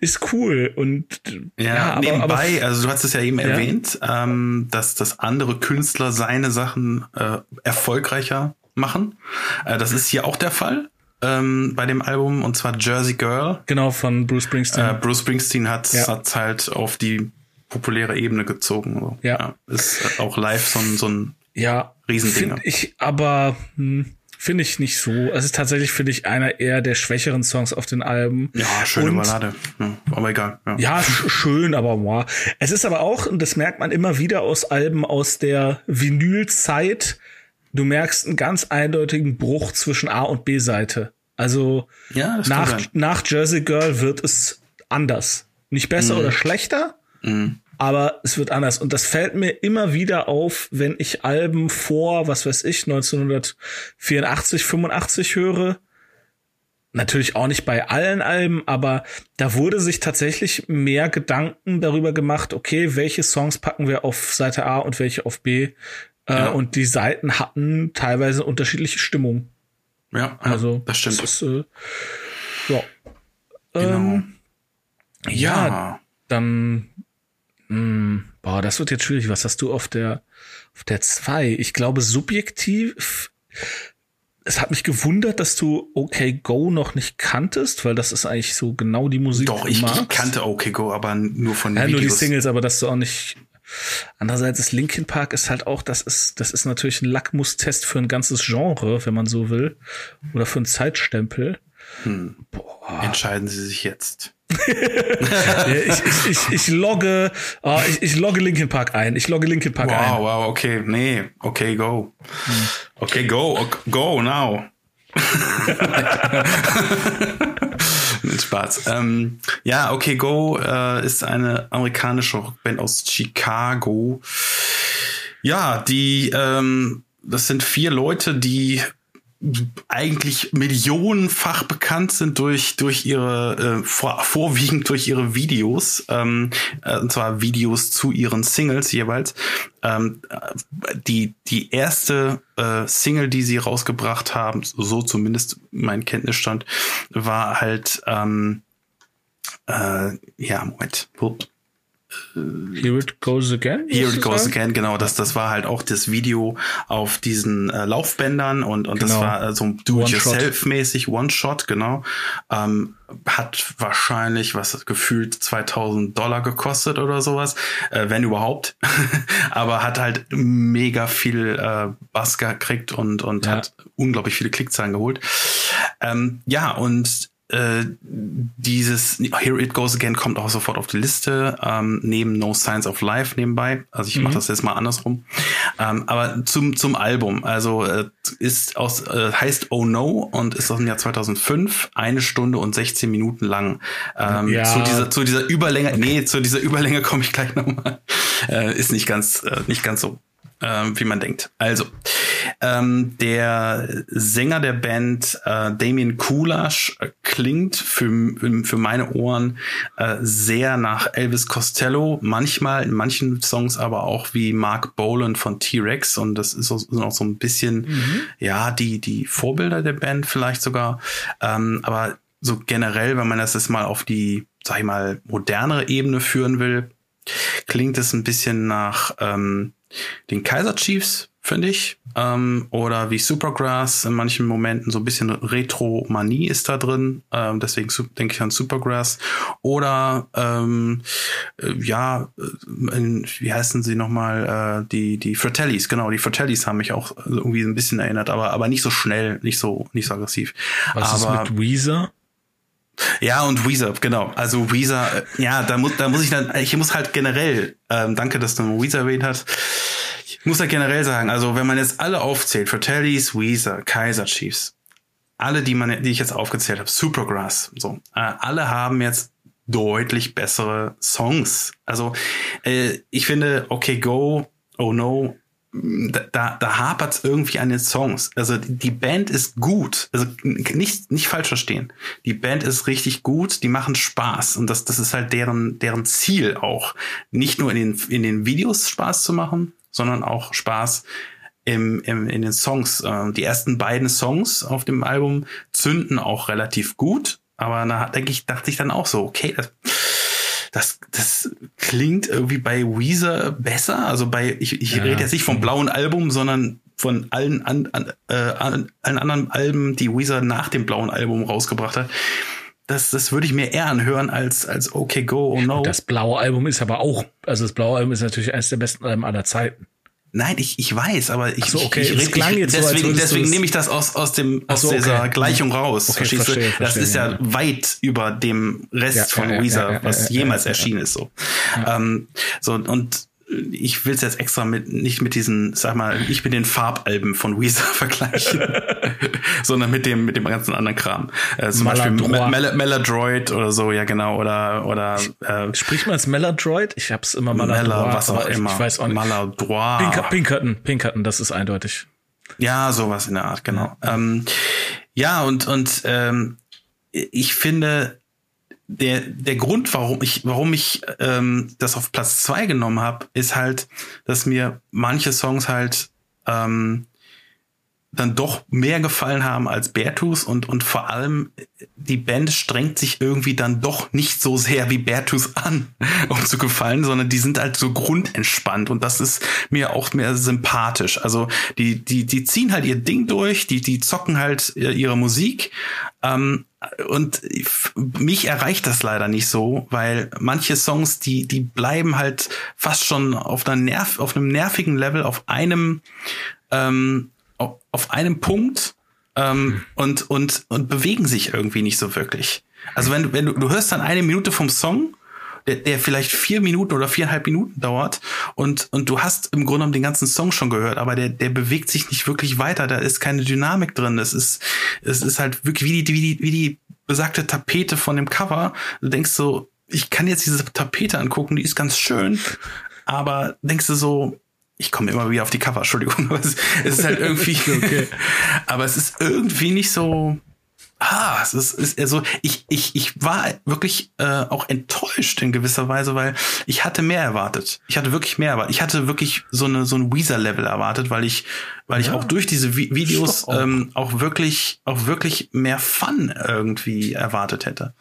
ist cool und ja, ja aber, nebenbei, aber, also du hast es ja eben ja. erwähnt, ähm, dass dass andere Künstler seine Sachen äh, erfolgreicher machen. Äh, das ist hier auch der Fall ähm, bei dem Album und zwar Jersey Girl. Genau von Bruce Springsteen. Äh, Bruce Springsteen hat es ja. halt auf die populäre Ebene gezogen. So. Ja. ist auch live so ein so ein ja, Riesending. Ich aber hm, Finde ich nicht so. Es ist tatsächlich, finde ich, einer eher der schwächeren Songs auf den Alben. Ja, schöne und, Ballade. Ja, aber egal. Ja, ja schön, aber wow. Es ist aber auch, und das merkt man immer wieder aus Alben aus der Vinylzeit, du merkst einen ganz eindeutigen Bruch zwischen A und B-Seite. Also ja, nach, nach Jersey Girl wird es anders. Nicht besser mhm. oder schlechter, mhm aber es wird anders. Und das fällt mir immer wieder auf, wenn ich Alben vor, was weiß ich, 1984, 85 höre. Natürlich auch nicht bei allen Alben, aber da wurde sich tatsächlich mehr Gedanken darüber gemacht, okay, welche Songs packen wir auf Seite A und welche auf B. Äh, ja. Und die Seiten hatten teilweise unterschiedliche Stimmung. Ja, also das stimmt. Das ist, äh, ja. Genau. Ähm, ja, ja, dann Mm, boah, das wird jetzt schwierig. Was hast du auf der auf der 2? Ich glaube subjektiv es hat mich gewundert, dass du OK Go noch nicht kanntest, weil das ist eigentlich so genau die Musik. Doch, ich, ich kannte OK Go, aber nur von ja, Videos. nur die Singles, aber dass du auch nicht. Andererseits ist Linkin Park ist halt auch, das ist, das ist natürlich ein Lackmustest für ein ganzes Genre, wenn man so will, oder für einen Zeitstempel. Hm. Entscheiden Sie sich jetzt ich, ich, ich, ich, logge, oh, ich, ich logge Linkin Park ein. Ich logge Linkin Park wow, ein. Wow, wow, okay, nee, okay, go. Hm. Okay, go, go now. Spaß. Ähm, ja, okay, Go äh, ist eine amerikanische Rockband aus Chicago. Ja, die, ähm, das sind vier Leute, die eigentlich millionenfach bekannt sind durch durch ihre äh, vor, vorwiegend durch ihre Videos ähm, äh, und zwar Videos zu ihren Singles jeweils. Ähm, die die erste äh, Single die sie rausgebracht haben so zumindest mein Kenntnisstand war halt ähm, äh, ja Moment Here it goes again. Here it goes again, genau. Das, das war halt auch das Video auf diesen äh, Laufbändern und, und genau. das war äh, so do-it-yourself-mäßig, One-Shot, genau. Ähm, hat wahrscheinlich, was gefühlt 2000 Dollar gekostet oder sowas, äh, wenn überhaupt. Aber hat halt mega viel äh, Bass gekriegt und, und ja. hat unglaublich viele Klickzahlen geholt. Ähm, ja, und äh, dieses Here It Goes Again kommt auch sofort auf die Liste, ähm, neben No Signs of Life nebenbei. Also ich mhm. mache das jetzt mal andersrum. Ähm, aber zum, zum Album. Also äh, ist aus, äh, heißt Oh No und ist aus dem Jahr 2005, eine Stunde und 16 Minuten lang. Ähm, ja. Zu dieser, zu dieser Überlänge, okay. nee, zu dieser Überlänge komme ich gleich nochmal. Äh, ist nicht ganz, äh, nicht ganz so ähm, wie man denkt. Also, ähm, der Sänger der Band äh, Damien Kulasch äh, klingt für, für meine Ohren äh, sehr nach Elvis Costello, manchmal in manchen Songs aber auch wie Mark Boland von T-Rex. Und das ist auch, sind auch so ein bisschen, mhm. ja, die, die Vorbilder der Band vielleicht sogar, ähm, aber so generell, wenn man das jetzt mal auf die, sag ich mal, modernere Ebene führen will, klingt es ein bisschen nach ähm, den Kaiser Chiefs, finde ich. Ähm, oder wie Supergrass in manchen Momenten so ein bisschen Retro-Manie ist da drin. Ähm, deswegen denke ich an Supergrass. Oder ähm, äh, ja, äh, wie heißen sie nochmal? Äh, die, die Fratellis, genau, die Fratellis haben mich auch irgendwie ein bisschen erinnert, aber, aber nicht so schnell, nicht so, nicht so aggressiv. Was aber, ist mit Weezer? Ja, und Weezer, genau. Also Weezer, äh, ja, da muss, da muss ich dann, ich muss halt generell, ähm, danke, dass du Weezer erwähnt hast. Ich muss halt generell sagen, also wenn man jetzt alle aufzählt, Fratellis, Weezer, Kaiser Chiefs, alle, die man, die ich jetzt aufgezählt habe, Supergrass, so, äh, alle haben jetzt deutlich bessere Songs. Also äh, ich finde, okay, go, oh no, da, da hapert irgendwie an den Songs. Also die Band ist gut. Also nicht, nicht falsch verstehen. Die Band ist richtig gut, die machen Spaß. Und das, das ist halt deren, deren Ziel auch. Nicht nur in den, in den Videos Spaß zu machen, sondern auch Spaß im, im, in den Songs. Äh, die ersten beiden Songs auf dem Album zünden auch relativ gut. Aber da denke ich, dachte ich dann auch so, okay, das, das, das klingt irgendwie bei Weezer besser. Also bei, ich, ich ja. rede jetzt nicht vom blauen Album, sondern von allen, an, an, äh, allen anderen Alben, die Weezer nach dem blauen Album rausgebracht hat. Das, das würde ich mir eher anhören als, als Okay Go Oh No. Das blaue Album ist aber auch, also das blaue Album ist natürlich eines der besten Alben aller Zeiten. Nein, ich, ich weiß, aber ich, so, okay. ich, ich, jetzt deswegen, so, deswegen nehme ich das aus, aus, dem, aus so, okay. dieser Gleichung raus. Okay, verstehe, verstehe, das ist ja, ja, weit über dem Rest ja, von ja, Weezer, was jemals erschienen ist. So. Ähm, so und ich will es jetzt extra mit nicht mit diesen, sag mal, nicht mit den Farbalben von Weezer vergleichen, sondern mit dem mit dem ganzen anderen Kram. Äh, zum Maladroit. Beispiel Mel Meladroid oder so, ja genau, oder oder äh, spricht man es Meladroid? Ich hab's immer Maladroit. Mela, was auch immer. Ich weiß auch nicht. Maladroit. Pink Pinkerton, Pinkerton, das ist eindeutig. Ja, sowas in der Art, genau. Ja, ähm, ja und und ähm, ich finde der, der Grund, warum ich, warum ich ähm, das auf Platz zwei genommen habe, ist halt, dass mir manche Songs halt ähm, dann doch mehr gefallen haben als Bertus und, und vor allem die Band strengt sich irgendwie dann doch nicht so sehr wie Bertus an, um zu gefallen, sondern die sind halt so grundentspannt und das ist mir auch mehr sympathisch. Also die, die, die ziehen halt ihr Ding durch, die, die zocken halt ihre Musik, ähm, und mich erreicht das leider nicht so, weil manche Songs, die, die bleiben halt fast schon auf einer Nerv, auf einem nervigen Level, auf einem, ähm, auf einem Punkt ähm, mhm. und, und, und bewegen sich irgendwie nicht so wirklich. Also wenn, wenn du, du hörst dann eine Minute vom Song, der, der vielleicht vier Minuten oder viereinhalb Minuten dauert und, und du hast im Grunde genommen den ganzen Song schon gehört, aber der, der bewegt sich nicht wirklich weiter, da ist keine Dynamik drin. Es ist, es ist halt wirklich wie die, wie die, wie die besagte Tapete von dem Cover. Du denkst so, ich kann jetzt diese Tapete angucken, die ist ganz schön, aber denkst du so, ich komme immer wieder auf die Cover, Entschuldigung, aber es, es ist halt irgendwie, okay. aber es ist irgendwie nicht so, ah, es ist, ist also ich, ich, ich war wirklich äh, auch enttäuscht in gewisser Weise, weil ich hatte mehr erwartet. Ich hatte wirklich mehr erwartet. Ich hatte wirklich so eine so ein Weezer-Level erwartet, weil ich, weil ich auch durch diese Vi Videos auch. Ähm, auch wirklich, auch wirklich mehr Fun irgendwie erwartet hätte.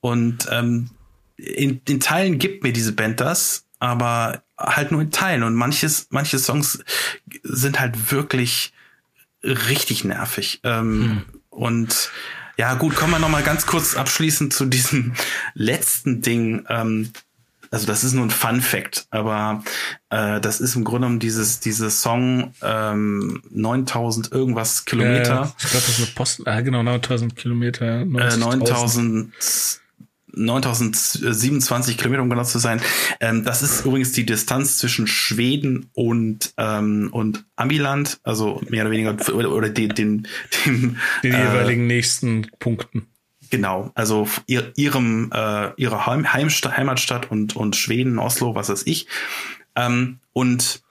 Und ähm, in, in Teilen gibt mir diese Band das, aber halt nur in Teilen. Und manches, manche Songs sind halt wirklich richtig nervig. Ähm, hm. Und ja, gut, kommen wir noch mal ganz kurz abschließend zu diesem letzten Ding. Ähm, also das ist nur ein Fun Fact, aber äh, das ist im Grunde genommen dieses, dieses Song ähm, 9000 irgendwas Kilometer. Ja, ich glaube, das ist eine Post, ah, genau, 9000 Kilometer. 9000 äh, 9027 Kilometer, um genau zu sein. Ähm, das ist übrigens die Distanz zwischen Schweden und, ähm, und Amiland, also mehr oder weniger, oder, oder den, den, den, den äh, jeweiligen nächsten Punkten. Genau, also ihr, ihrem, äh, ihrer Heim, Heimstadt, Heimatstadt und, und Schweden, Oslo, was weiß ich. Ähm, und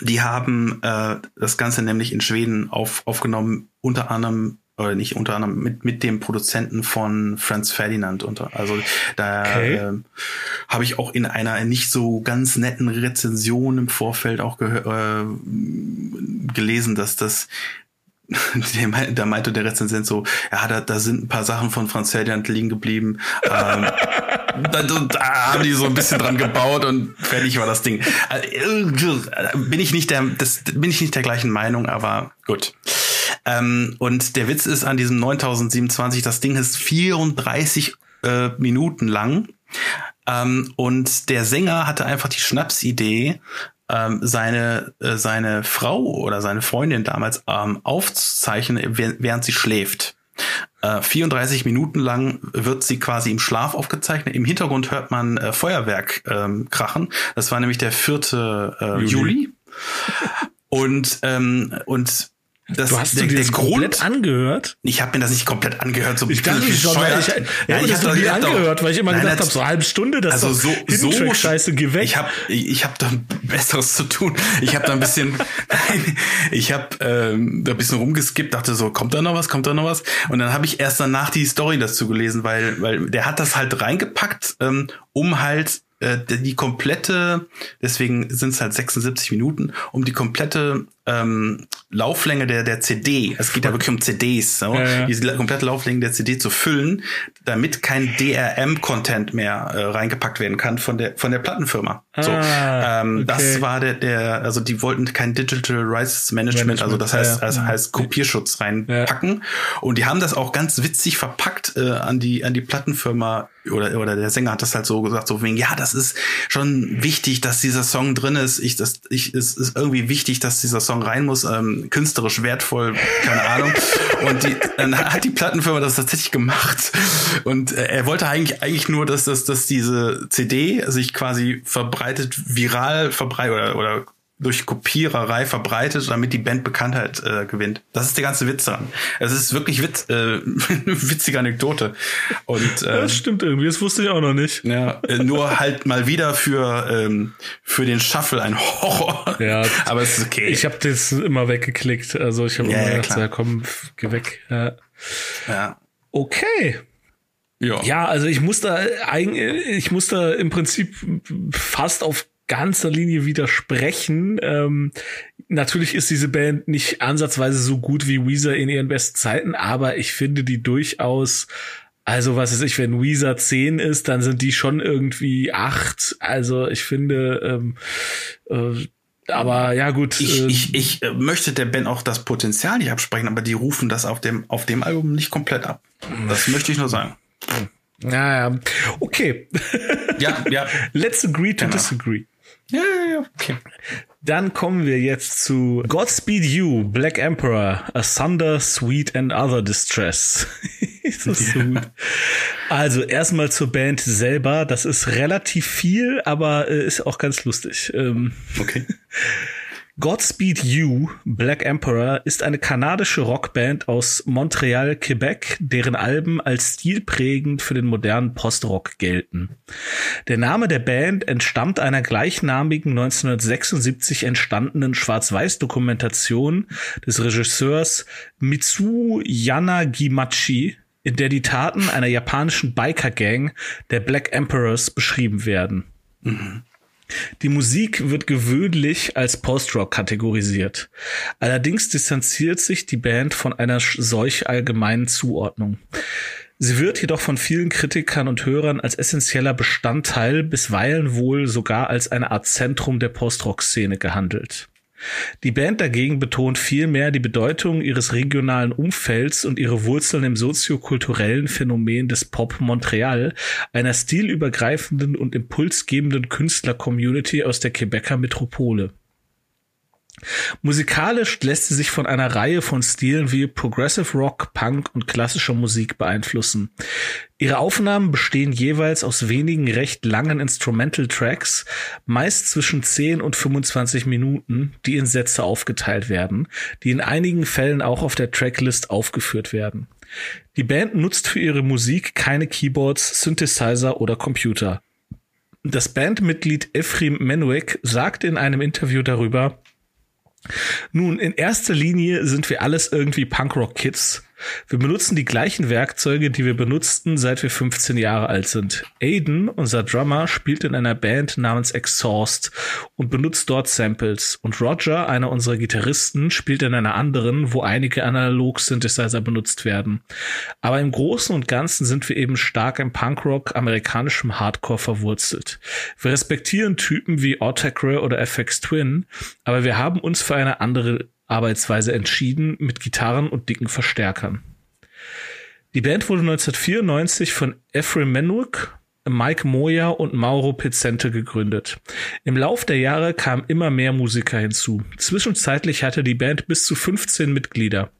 die haben äh, das Ganze nämlich in Schweden auf, aufgenommen, unter anderem oder nicht unter anderem mit mit dem Produzenten von Franz Ferdinand unter also da okay. äh, habe ich auch in einer nicht so ganz netten Rezension im Vorfeld auch äh, gelesen dass das da meinte der Rezensent so, ja, da, da sind ein paar Sachen von Franz Ferdinand liegen geblieben. ähm, da, da haben die so ein bisschen dran gebaut und fertig war das Ding. Also, bin ich nicht der, das bin ich nicht der gleichen Meinung, aber gut. Ähm, und der Witz ist an diesem 9027, das Ding ist 34 äh, Minuten lang. Ähm, und der Sänger hatte einfach die Schnapsidee, ähm, seine, äh, seine Frau oder seine Freundin damals ähm, aufzuzeichnen, während sie schläft. Äh, 34 Minuten lang wird sie quasi im Schlaf aufgezeichnet. Im Hintergrund hört man äh, Feuerwerk ähm, krachen. Das war nämlich der 4. Äh, Juli. Juli. Und, ähm, und das, du hast der, dir das komplett angehört? Ich habe mir das nicht komplett angehört. So ich dachte schon, weil ich, ja, nein, ich habe mir angehört, weil ich immer nein, gedacht habe, so eine halbe Stunde, das also so, so Scheiße, geh weg. Ich habe ich hab da Besseres zu tun. Ich habe da ein bisschen, nein, ich habe ähm, da ein bisschen rumgeskippt, dachte so, kommt da noch was, kommt da noch was? Und dann habe ich erst danach die Story dazu gelesen, weil weil der hat das halt reingepackt, ähm, um halt äh, die komplette, deswegen sind es halt 76 Minuten, um die komplette ähm, Lauflänge der, der CD, es geht ja wirklich um CDs, so, ja, ja. diese komplette Lauflänge der CD zu füllen, damit kein DRM-Content mehr äh, reingepackt werden kann von der von der Plattenfirma. Ah, so, ähm, okay. das war der, der, also die wollten kein Digital Rights Management, Management also das heißt, ja, ja. heißt Kopierschutz reinpacken. Und die haben das auch ganz witzig verpackt äh, an die an die Plattenfirma oder oder der Sänger hat das halt so gesagt, so wegen, ja, das ist schon wichtig, dass dieser Song drin ist. Ich, das, ich, es ist irgendwie wichtig, dass dieser Song rein muss, ähm, künstlerisch wertvoll, keine Ahnung. Und die, dann hat die Plattenfirma das tatsächlich gemacht. Und äh, er wollte eigentlich eigentlich nur, dass, dass, dass diese CD sich quasi verbreitet, viral verbreitet oder, oder durch Kopiererei verbreitet, damit die Band Bekanntheit äh, gewinnt. Das ist der ganze Witz daran. Es ist wirklich Witz, äh, witzige Anekdote. Und äh, das stimmt irgendwie, das wusste ich auch noch nicht. Ja, äh, nur halt mal wieder für ähm, für den Shuffle ein Horror. Ja, aber es ist okay. Ich habe das immer weggeklickt, also ich habe ja, immer ja, gedacht, ja, komm, geh weg. Ja. ja. Okay. Ja. ja, also ich muss da eigentlich, ich muss da im Prinzip fast auf ganzer Linie widersprechen. Ähm, natürlich ist diese Band nicht ansatzweise so gut wie Weezer in ihren besten Zeiten, aber ich finde die durchaus also was ist ich, wenn Weezer 10 ist, dann sind die schon irgendwie 8. Also ich finde, ähm, äh, aber ja gut. Ich, äh, ich, ich äh, möchte der Band auch das Potenzial nicht absprechen, aber die rufen das auf dem, auf dem Album nicht komplett ab. Das möchte ich nur sagen. Ja, ja. Okay. Ja, ja. Let's agree to genau. disagree. Ja, ja, ja, okay. Dann kommen wir jetzt zu Godspeed You, Black Emperor, Asunder, Sweet and Other Distress. so. Also erstmal zur Band selber. Das ist relativ viel, aber äh, ist auch ganz lustig. Ähm, okay. Godspeed You, Black Emperor, ist eine kanadische Rockband aus Montreal, Quebec, deren Alben als stilprägend für den modernen Postrock gelten. Der Name der Band entstammt einer gleichnamigen 1976 entstandenen Schwarz-Weiß-Dokumentation des Regisseurs Mitsuo Yanagimachi, in der die Taten einer japanischen Biker-Gang der Black Emperors beschrieben werden. Mhm. Die Musik wird gewöhnlich als Post-Rock kategorisiert. Allerdings distanziert sich die Band von einer solch allgemeinen Zuordnung. Sie wird jedoch von vielen Kritikern und Hörern als essentieller Bestandteil, bisweilen wohl sogar als eine Art Zentrum der Post-Rock-Szene gehandelt. Die Band dagegen betont vielmehr die Bedeutung ihres regionalen Umfelds und ihre Wurzeln im soziokulturellen Phänomen des Pop Montreal, einer stilübergreifenden und impulsgebenden Künstler-Community aus der Quebecer Metropole. Musikalisch lässt sie sich von einer Reihe von Stilen wie Progressive Rock, Punk und klassischer Musik beeinflussen. Ihre Aufnahmen bestehen jeweils aus wenigen recht langen Instrumental Tracks, meist zwischen 10 und 25 Minuten, die in Sätze aufgeteilt werden, die in einigen Fällen auch auf der Tracklist aufgeführt werden. Die Band nutzt für ihre Musik keine Keyboards, Synthesizer oder Computer. Das Bandmitglied Ephraim Menuek sagte in einem Interview darüber, nun, in erster Linie sind wir alles irgendwie Punkrock-Kids. Wir benutzen die gleichen Werkzeuge, die wir benutzten, seit wir 15 Jahre alt sind. Aiden, unser Drummer, spielt in einer Band namens Exhaust und benutzt dort Samples. Und Roger, einer unserer Gitarristen, spielt in einer anderen, wo einige Analog-Synthesizer benutzt werden. Aber im Großen und Ganzen sind wir eben stark im Punkrock, amerikanischem Hardcore verwurzelt. Wir respektieren Typen wie Autocra oder FX Twin, aber wir haben uns für eine andere Arbeitsweise entschieden mit Gitarren und dicken Verstärkern. Die Band wurde 1994 von Ephraim Menwick, Mike Moya und Mauro Pizzente gegründet. Im Lauf der Jahre kamen immer mehr Musiker hinzu. Zwischenzeitlich hatte die Band bis zu 15 Mitglieder.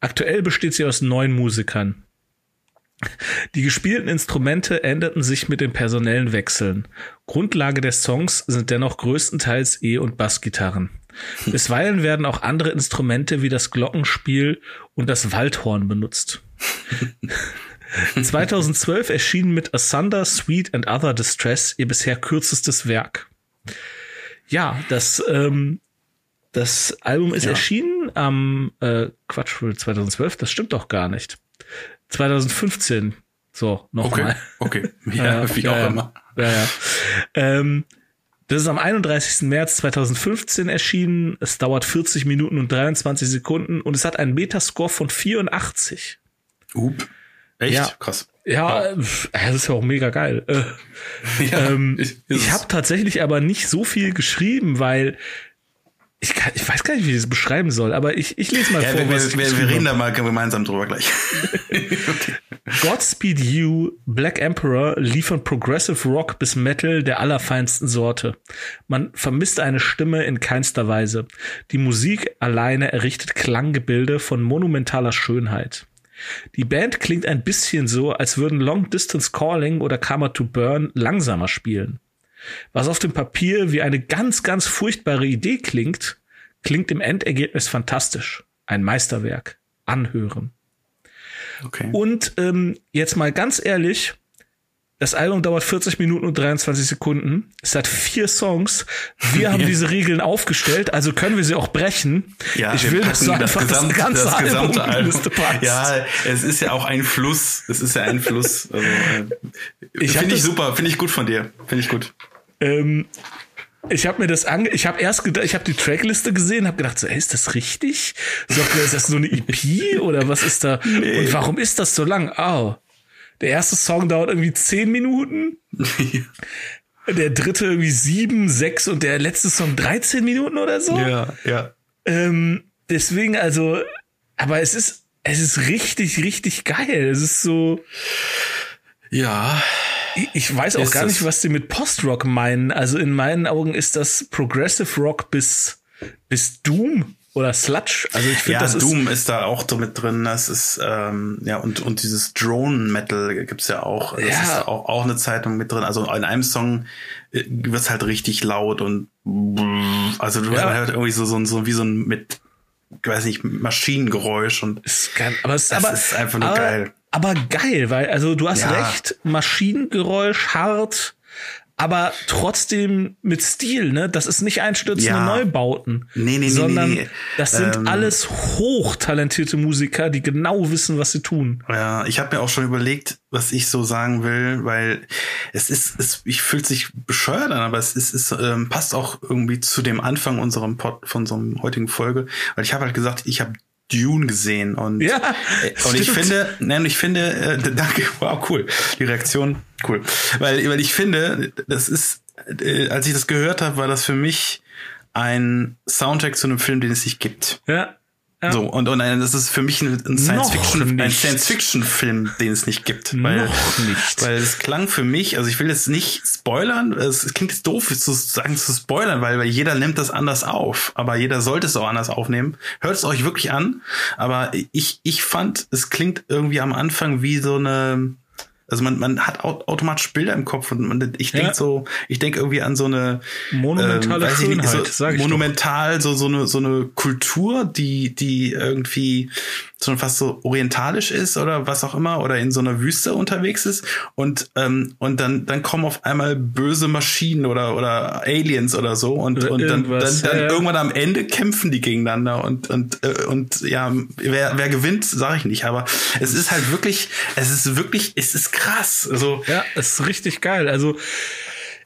Aktuell besteht sie aus neun Musikern. Die gespielten Instrumente änderten sich mit den personellen Wechseln. Grundlage der Songs sind dennoch größtenteils E- und Bassgitarren. Bisweilen werden auch andere Instrumente wie das Glockenspiel und das Waldhorn benutzt. 2012 erschien mit Asunder, Sweet and Other Distress ihr bisher kürzestes Werk. Ja, das, ähm, das Album ist ja. erschienen am äh, Quatsch 2012, das stimmt doch gar nicht. 2015. So, nochmal. Okay, okay. Ja, ja, wie auch ja, immer. Ja, ja. Ähm, das ist am 31. März 2015 erschienen. Es dauert 40 Minuten und 23 Sekunden und es hat einen Metascore von 84. Up. Echt? Ja. Krass. Ja, ja, das ist ja auch mega geil. Äh, ja, ähm, ich, ich habe tatsächlich aber nicht so viel geschrieben, weil ich, kann, ich weiß gar nicht, wie ich das beschreiben soll, aber ich, ich lese mal ja, vor. Wir, was wir, wir reden da mal gemeinsam drüber gleich. okay. Godspeed You, Black Emperor liefern Progressive Rock bis Metal der allerfeinsten Sorte. Man vermisst eine Stimme in keinster Weise. Die Musik alleine errichtet Klanggebilde von monumentaler Schönheit. Die Band klingt ein bisschen so, als würden Long Distance Calling oder Karma to Burn langsamer spielen. Was auf dem Papier wie eine ganz, ganz furchtbare Idee klingt, klingt im Endergebnis fantastisch. Ein Meisterwerk. Anhören. Okay. Und ähm, jetzt mal ganz ehrlich, das Album dauert 40 Minuten und 23 Sekunden. Es hat vier Songs. Wir haben diese Regeln aufgestellt, also können wir sie auch brechen. Ja, ich will, dass du einfach das, Gesamt, das ganze das Album gesamte Album. Ja, es ist ja auch ein Fluss. Es ist ja ein Fluss. Also, äh, finde ich super. Finde ich gut von dir. Finde ich gut. Ähm, ich habe mir das ange ich habe erst gedacht, ich habe die Trackliste gesehen, habe gedacht, so, ey, ist das richtig? So, ist das so eine EP oder was ist da? Nee. Und warum ist das so lang? Oh, der erste Song dauert irgendwie zehn Minuten. der dritte irgendwie sieben, sechs und der letzte Song 13 Minuten oder so. Ja, ja. Ähm, deswegen also, aber es ist es ist richtig, richtig geil. Es ist so. Ja. Ich weiß auch gar nicht, was sie mit Post-Rock meinen. Also in meinen Augen ist das Progressive Rock bis, bis Doom oder Sludge. Also ich finde, ja, das Doom ist, ist da auch so mit drin. Das ist ähm, ja und und dieses Drone Metal gibt's ja auch. Das ja. ist auch auch eine Zeitung mit drin. Also in einem Song äh, wird's halt richtig laut und also du ja. hört irgendwie so so, so wie so ein mit ich weiß nicht Maschinengeräusch und es kann, aber es das aber, ist einfach nur aber, geil aber geil, weil, also du hast ja. recht, Maschinengeräusch, hart, aber trotzdem mit Stil, ne? Das ist nicht einstürzende ja. Neubauten. Nee, nee, sondern nee, nee, nee. das sind ähm, alles hochtalentierte Musiker, die genau wissen, was sie tun. Ja, ich habe mir auch schon überlegt, was ich so sagen will, weil es ist, es, ich fühlt sich bescheuert an, aber es ist, es ähm, passt auch irgendwie zu dem Anfang unserem Pod, von unserem heutigen Folge, weil ich habe halt gesagt, ich habe Dune gesehen und ja, äh, und ich finde, nein, ich finde, äh, danke, wow, cool, die Reaktion, cool, weil weil ich finde, das ist, äh, als ich das gehört habe, war das für mich ein Soundtrack zu einem Film, den es nicht gibt. Ja. Ja. So, und, und ein, das ist für mich ein, ein Science-Fiction, ein Science-Fiction-Film, den es nicht gibt. Weil, nicht. Weil es klang für mich, also ich will jetzt nicht spoilern, es, es klingt jetzt doof zu sagen zu spoilern, weil, weil jeder nimmt das anders auf, aber jeder sollte es auch anders aufnehmen. Hört es euch wirklich an, aber ich, ich fand, es klingt irgendwie am Anfang wie so eine, also man, man hat au automatisch Bilder im Kopf und man, ich denke Ja. so, ich denke irgendwie an so eine Monumentale ähm, ich nicht, Schönheit, so sag ich monumental so so eine so eine Kultur, die die irgendwie schon fast so orientalisch ist oder was auch immer oder in so einer Wüste unterwegs ist und ähm, und dann dann kommen auf einmal böse Maschinen oder oder Aliens oder so und Oder und dann, dann, dann ja. irgendwann am Ende kämpfen die gegeneinander und und äh, und ja wer wer gewinnt sage ich nicht aber es ist halt wirklich es ist wirklich es ist krass also Ja, es ist richtig geil. Also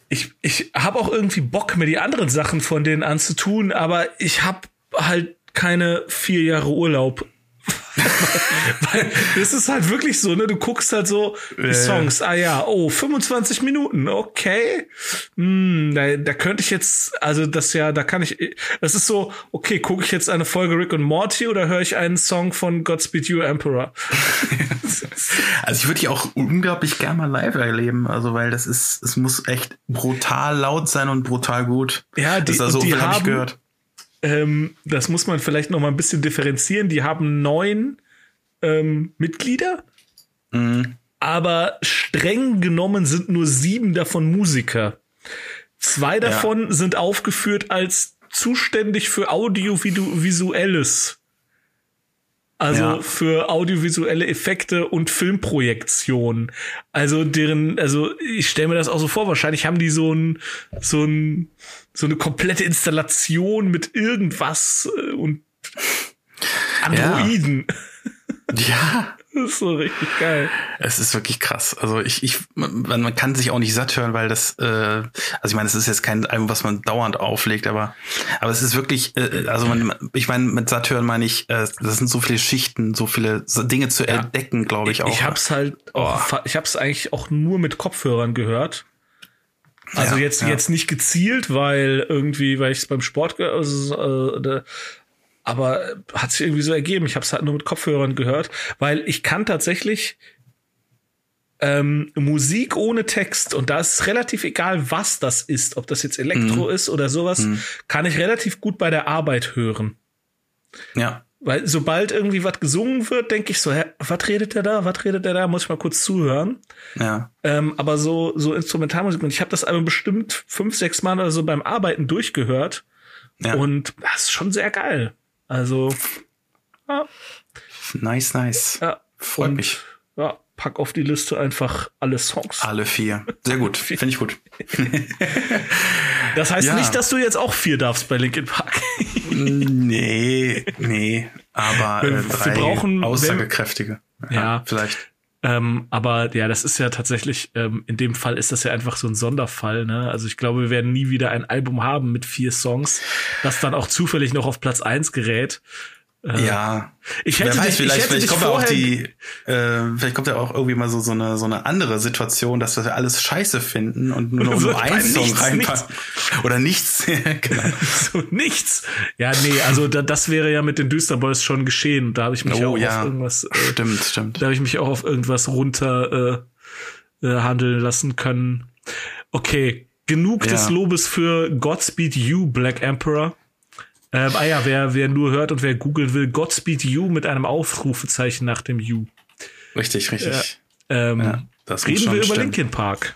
ich, ich habe auch irgendwie Bock, mir die anderen Sachen von denen anzutun, aber ich habe halt keine vier Jahre Urlaub. Weil das ist halt wirklich so, ne? Du guckst halt so die Songs, ah ja, oh, 25 Minuten, okay. Hm, da, da könnte ich jetzt, also das ja, da kann ich, das ist so, okay, gucke ich jetzt eine Folge Rick und Morty oder höre ich einen Song von Godspeed You Emperor? Also ich würde die auch unglaublich gern mal live erleben, also weil das ist, es muss echt brutal laut sein und brutal gut. Ja, die- das also und die viel hab ich haben- gehört. Ähm, das muss man vielleicht noch mal ein bisschen differenzieren. Die haben neun ähm, Mitglieder, Mhm. aber streng genommen sind nur sieben davon Musiker. Zwei davon sind aufgeführt als zuständig für audiovisuelles. Also Ja. für audiovisuelle Effekte und Filmprojektion. Also deren, also ich stelle mir das auch so vor, wahrscheinlich haben die so ein, so ein, so eine komplette Installation mit irgendwas äh, und Androiden. Ja, Das ist so richtig geil. es ist wirklich krass. Also ich, ich, man, man kann sich auch nicht satt hören, weil das, äh, also ich meine, es ist jetzt kein Album, was man dauernd auflegt, aber, aber es ist wirklich, äh, also man, ich meine, mit satt hören meine ich, äh, das sind so viele Schichten, so viele Dinge zu entdecken, glaube ich auch. Ich hab's halt auch, fa- ich hab's eigentlich auch nur mit Kopfhörern gehört. Also Ja, jetzt ja. jetzt nicht gezielt, weil irgendwie, weil ich es beim Sport, also, äh, aber hat sich irgendwie so ergeben. Ich habe es halt nur mit Kopfhörern gehört, weil ich kann tatsächlich ähm, Musik ohne Text und da ist es relativ egal, was das ist, ob das jetzt Elektro Mhm. ist oder sowas, kann ich relativ gut bei der Arbeit hören. ja. Weil sobald irgendwie was gesungen wird, denke ich so, hä, was redet der da? Was redet der da? Muss ich mal kurz zuhören. Ja. Ähm, aber so, so Instrumentalmusik, und ich habe das Album bestimmt fünf, sechs Mal oder so beim Arbeiten durchgehört. Ja. Und das ist schon sehr geil. Also, ja, Nice, nice. ja. Freut und, mich. Ja, pack auf die Liste einfach alle Songs. Alle vier. Sehr gut. Finde ich gut. Das heißt Ja. nicht, dass du jetzt auch vier darfst bei Linkin Park. Nee, nee. Aber äh, Wir- wir drei brauchen- aussagekräftige. Ja. Vielleicht. Ähm, aber ja, das ist ja tatsächlich, ähm, in dem Fall ist das ja einfach so ein Sonderfall. Ne? Also ich glaube, wir werden nie wieder ein Album haben mit vier Songs, das dann auch zufällig noch auf Platz eins gerät. Ja. Ich Wer hätte weiß, dich, ich vielleicht, hätte vielleicht dich kommt ja auch die, äh, vielleicht kommt ja auch irgendwie mal so, so eine, so eine andere Situation, dass wir alles scheiße finden und nur noch So einen Song reinpacken. Oder nichts. genau. so nichts. Ja, nee, also da, das wäre ja mit den Düsterboys schon geschehen. Da habe ich mich Oh, auch ja. auf irgendwas, äh, Stimmt, stimmt. da habe ich mich auch auf irgendwas runter äh, äh, handeln lassen können. Okay, genug Ja. des Lobes für Godspeed You, Black Emperor. Ähm, ah ja, wer, wer nur hört und wer googeln will, Godspeed You mit einem Aufrufezeichen nach dem You. Richtig, richtig. Ähm, Ja, das reden wir über stimmen. Linkin Park.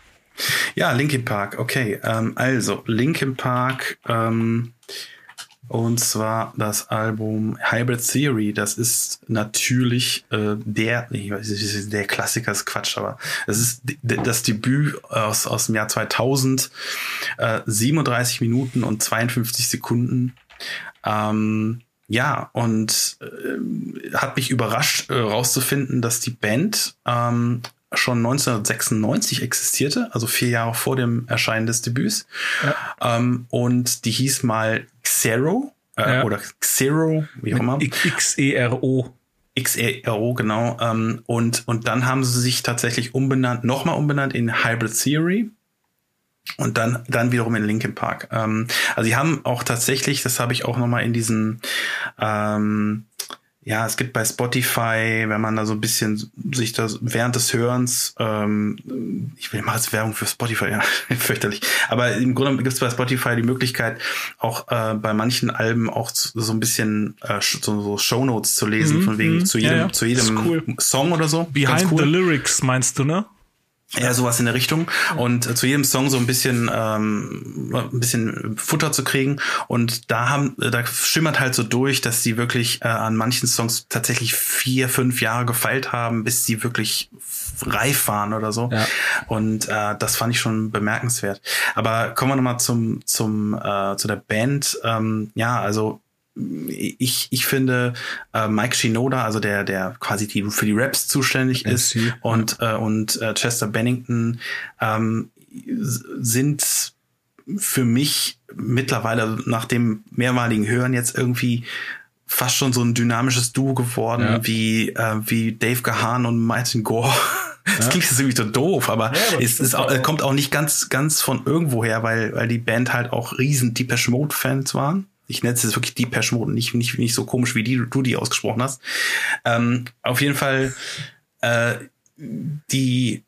Ja, Linkin Park, okay. Ähm, also, Linkin Park, ähm, und zwar das Album Hybrid Theory. Das ist natürlich äh, der, ich weiß nicht, der Klassiker ist Quatsch, aber es ist das Debüt aus, aus dem Jahr 2000. Äh, 37 Minuten und 52 Sekunden. Ähm, ja, und äh, hat mich überrascht, äh, rauszufinden, dass die Band ähm, schon 1996 existierte, also vier Jahre vor dem Erscheinen des Debüts. Ähm, und die hieß mal Xero äh, Ja. oder Xero, wie auch immer. X-E-R-O. XERO, genau. Ähm, und, und dann haben sie sich tatsächlich umbenannt, nochmal umbenannt in Hybrid Theory. Und dann dann wiederum in Linkin Park. Ähm, also sie haben auch tatsächlich, das habe ich auch noch mal in diesen ähm, ja, es gibt bei Spotify, wenn man da so ein bisschen sich das während des Hörens, ähm, ich will mal als Werbung für Spotify, ja, fürchterlich. Aber im Grunde gibt es bei Spotify die Möglichkeit, auch äh, bei manchen Alben auch so ein bisschen äh, so, so Shownotes zu lesen, mhm, von wegen mhm. zu jedem, ja, ja. zu jedem cool. Song oder so. Behind cool. the Lyrics meinst du, ne? Ja, sowas in der Richtung. Und äh, zu jedem Song so ein bisschen, ähm, ein bisschen Futter zu kriegen. Und da haben, da schimmert halt so durch, dass die wirklich äh, an manchen Songs tatsächlich vier, fünf Jahre gefeilt haben, bis sie wirklich reif waren oder so. Ja. Und äh, das fand ich schon bemerkenswert. Aber kommen wir nochmal zum, zum, äh, zu der Band. Ähm, ja, also ich, ich finde äh, Mike Shinoda, also der der quasi die für die Raps zuständig ist MC, und ja. äh, und äh, Chester Bennington ähm, sind für mich mittlerweile nach dem mehrmaligen Hören jetzt irgendwie fast schon so ein dynamisches Duo geworden ja. wie äh, wie Dave Gahan und Martin Gore. Das ja. klingt jetzt irgendwie so doof, aber, ja, es ist auch, auch. kommt auch nicht ganz ganz von irgendwoher, weil weil die Band halt auch riesen Depeche Mode Fans waren ich nenne es jetzt wirklich Depeche Mode, nicht, nicht, nicht so komisch, wie die, du die ausgesprochen hast. Ähm, auf jeden Fall, äh, die,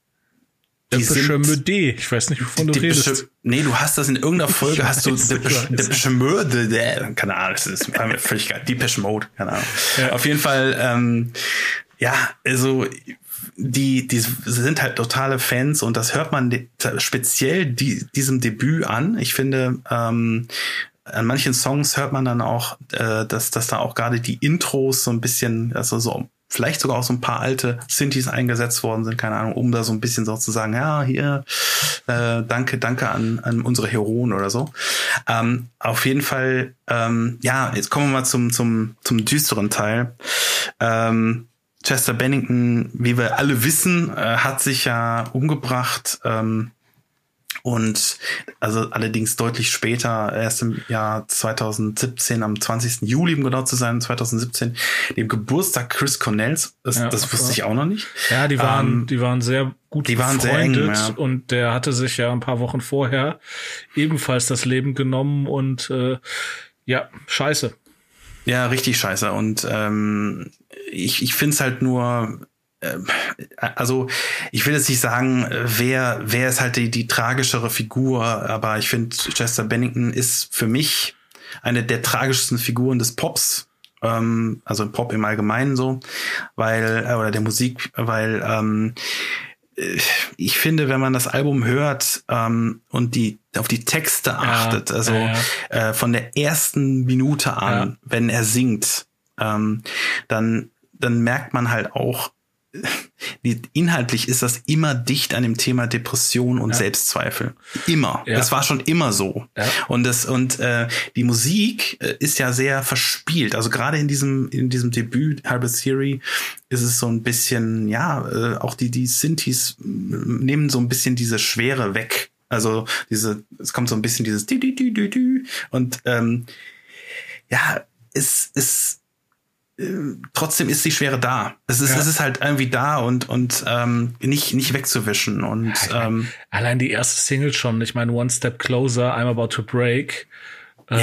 Depeche Mode, ich weiß nicht, wovon du redest. Nee, du hast das in irgendeiner Folge, hast du Depeche Mode, keine Ahnung, das ist völlig geil. Depeche Mode, keine Ahnung. Ja. Auf jeden Fall, ähm, ja, also die, die sind halt totale Fans und das hört man speziell die, diesem Debüt an. Ich finde, ähm, an manchen Songs hört man dann auch, äh, dass, dass da auch gerade die Intros so ein bisschen, also so vielleicht sogar auch so ein paar alte Synthes eingesetzt worden sind, keine Ahnung, um da so ein bisschen so zu sagen, ja, hier, äh, danke, danke an, an unsere Heroen oder so. Ähm, auf jeden Fall, ähm, ja, jetzt kommen wir mal zum, zum, zum düsteren Teil. Ähm, Chester Bennington, wie wir alle wissen, äh, hat sich ja umgebracht. Ähm, und also allerdings deutlich später, erst im Jahr 2017, am 20. Juli, um genau zu sein, 2017, dem Geburtstag Chris Cornells. Das, ja, das wusste ich auch noch nicht. Ja, die waren, ähm, die waren sehr gut die waren sehr eng, ja. und der hatte sich ja ein paar Wochen vorher ebenfalls das Leben genommen und äh, ja, scheiße. Ja, richtig scheiße. Und ähm, ich, ich finde es halt nur also ich will jetzt nicht sagen, wer, wer ist halt die, die tragischere Figur, aber ich finde, Chester Bennington ist für mich eine der tragischsten Figuren des Pops, ähm, also Pop im Allgemeinen so, weil, äh, oder der Musik, weil ähm, äh, ich finde, wenn man das Album hört ähm, und die auf die Texte achtet, ja, also ja, ja. Äh, von der ersten Minute an, wenn er singt, ähm, dann dann merkt man halt auch, inhaltlich ist das immer dicht an dem Thema Depression und ja. Selbstzweifel. Immer. Ja. Das war schon immer so. Ja. Und das und äh, die Musik äh, ist ja sehr verspielt. Also gerade in diesem in diesem Debüt Harbor Theory ist es so ein bisschen ja äh, auch die die Synthes nehmen so ein bisschen diese Schwere weg. Also diese es kommt so ein bisschen dieses und ähm, ja es ist trotzdem ist die Schwere da. Es ist, ja. es ist halt irgendwie da und, und ähm, nicht, nicht wegzuwischen. Und ja, ähm, allein die erste Single schon, ich meine, One Step Closer, I'm About to Break. Ja,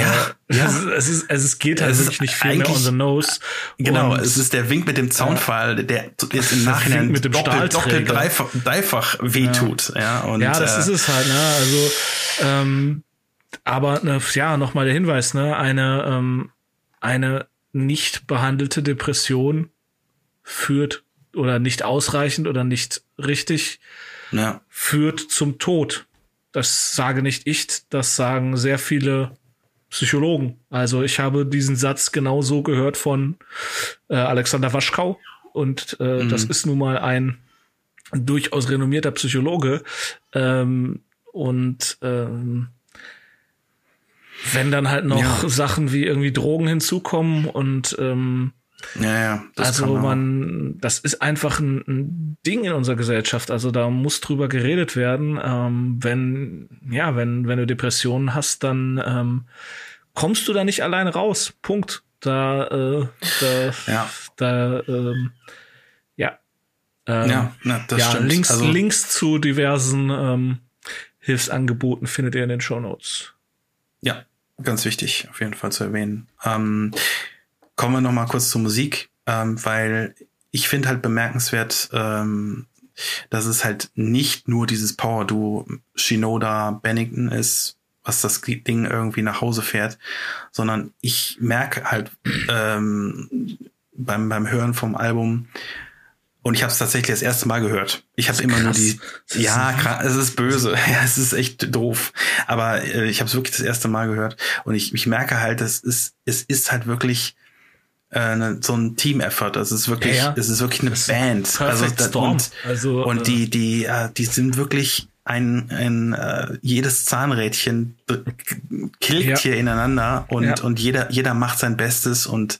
äh, ja. Es, ist, es, ist, geht halt es wirklich nicht viel mehr on the nose. Genau, und, es ist der Wink mit dem Zaunfall, der jetzt im Nachhinein mit dem doppelt, doppelt dreifach, dreifach wehtut. Ja. Ja, und, ja, das äh, ist es halt. Ne? Also, ähm, aber ne, ja, nochmal der Hinweis, ne, eine ähm, eine nicht behandelte Depression führt oder nicht ausreichend oder nicht richtig ja. führt zum Tod. Das sage nicht ich, das sagen sehr viele Psychologen. Also ich habe diesen Satz genau so gehört von äh, Alexander Waschkau und äh, mhm. das ist nun mal ein durchaus renommierter Psychologe ähm, und ähm, wenn dann halt noch ja. Sachen wie irgendwie Drogen hinzukommen und ähm, ja, ja, das also man, das ist einfach ein, ein, Ding in unserer Gesellschaft. Also da muss drüber geredet werden. Ähm, wenn, ja, wenn, wenn du Depressionen hast, dann ähm, kommst du da nicht alleine raus. Punkt. Da, äh, da, ja, da, ähm, ja. Ähm, ja, na, das ja, stimmt. Links, also, Links zu diversen ähm, Hilfsangeboten findet ihr in den Show Notes. Ja, ganz wichtig, auf jeden Fall zu erwähnen. Ähm, kommen wir noch mal kurz zur Musik, ähm, weil ich finde halt bemerkenswert, ähm, dass es halt nicht nur dieses Power-Duo Shinoda Bennington ist, was das Ding irgendwie nach Hause fährt, sondern ich merke halt ähm, beim, beim Hören vom Album, und ich habe es tatsächlich das erste Mal gehört. Ich habe immer nur die. Ja, krass, es ist böse. Ja, es ist echt doof. Aber äh, ich habe es wirklich das erste Mal gehört. Und ich, ich merke halt, es ist, es ist halt wirklich äh, ne, so ein Team-Effort. Es ist wirklich, ja, ja. es ist wirklich eine das Band. Also, da, und, also, und äh, die, die, äh, die sind wirklich ein, ein äh, jedes Zahnrädchen killt ja. hier ineinander und, und jeder, jeder macht sein Bestes und,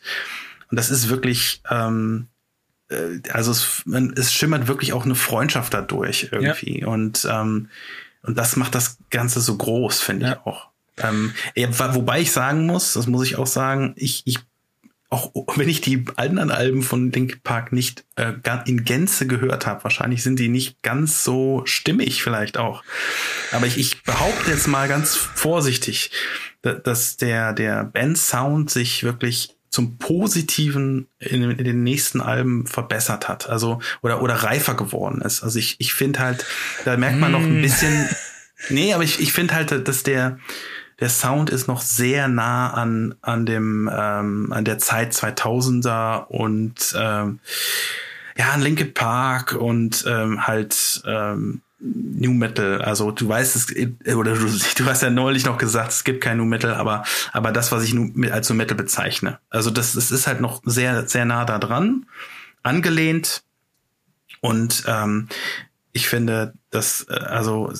und das ist wirklich, ähm, äh, also es, es schimmert wirklich auch eine Freundschaft dadurch irgendwie. Ja. Und, ähm, und das macht das Ganze so groß, finde ich auch. Ähm, wobei ich sagen muss, das muss ich auch sagen, ich, ich auch wenn ich die anderen Alben von Linkin Park nicht äh, in Gänze gehört habe, wahrscheinlich sind die nicht ganz so stimmig vielleicht auch. Aber ich, ich behaupte jetzt mal ganz vorsichtig, dass der, der Band-Sound sich wirklich zum Positiven in, in, den nächsten Alben verbessert hat. Also, oder, oder reifer geworden ist. Also ich, ich finde halt, da merkt man noch ein hm. bisschen, nee, aber ich, ich finde halt, dass der, der Sound ist noch sehr nah an, an dem, ähm, an der Zeit 2000er und, ähm, ja, an Linkin Park und ähm, halt ähm, New Metal. Also du weißt es oder du, du hast ja neulich noch gesagt, es gibt kein New Metal, aber aber das, was ich als New Metal bezeichne. Also das, das ist halt noch sehr sehr nah da dran, angelehnt und ähm, ich finde, dass äh, also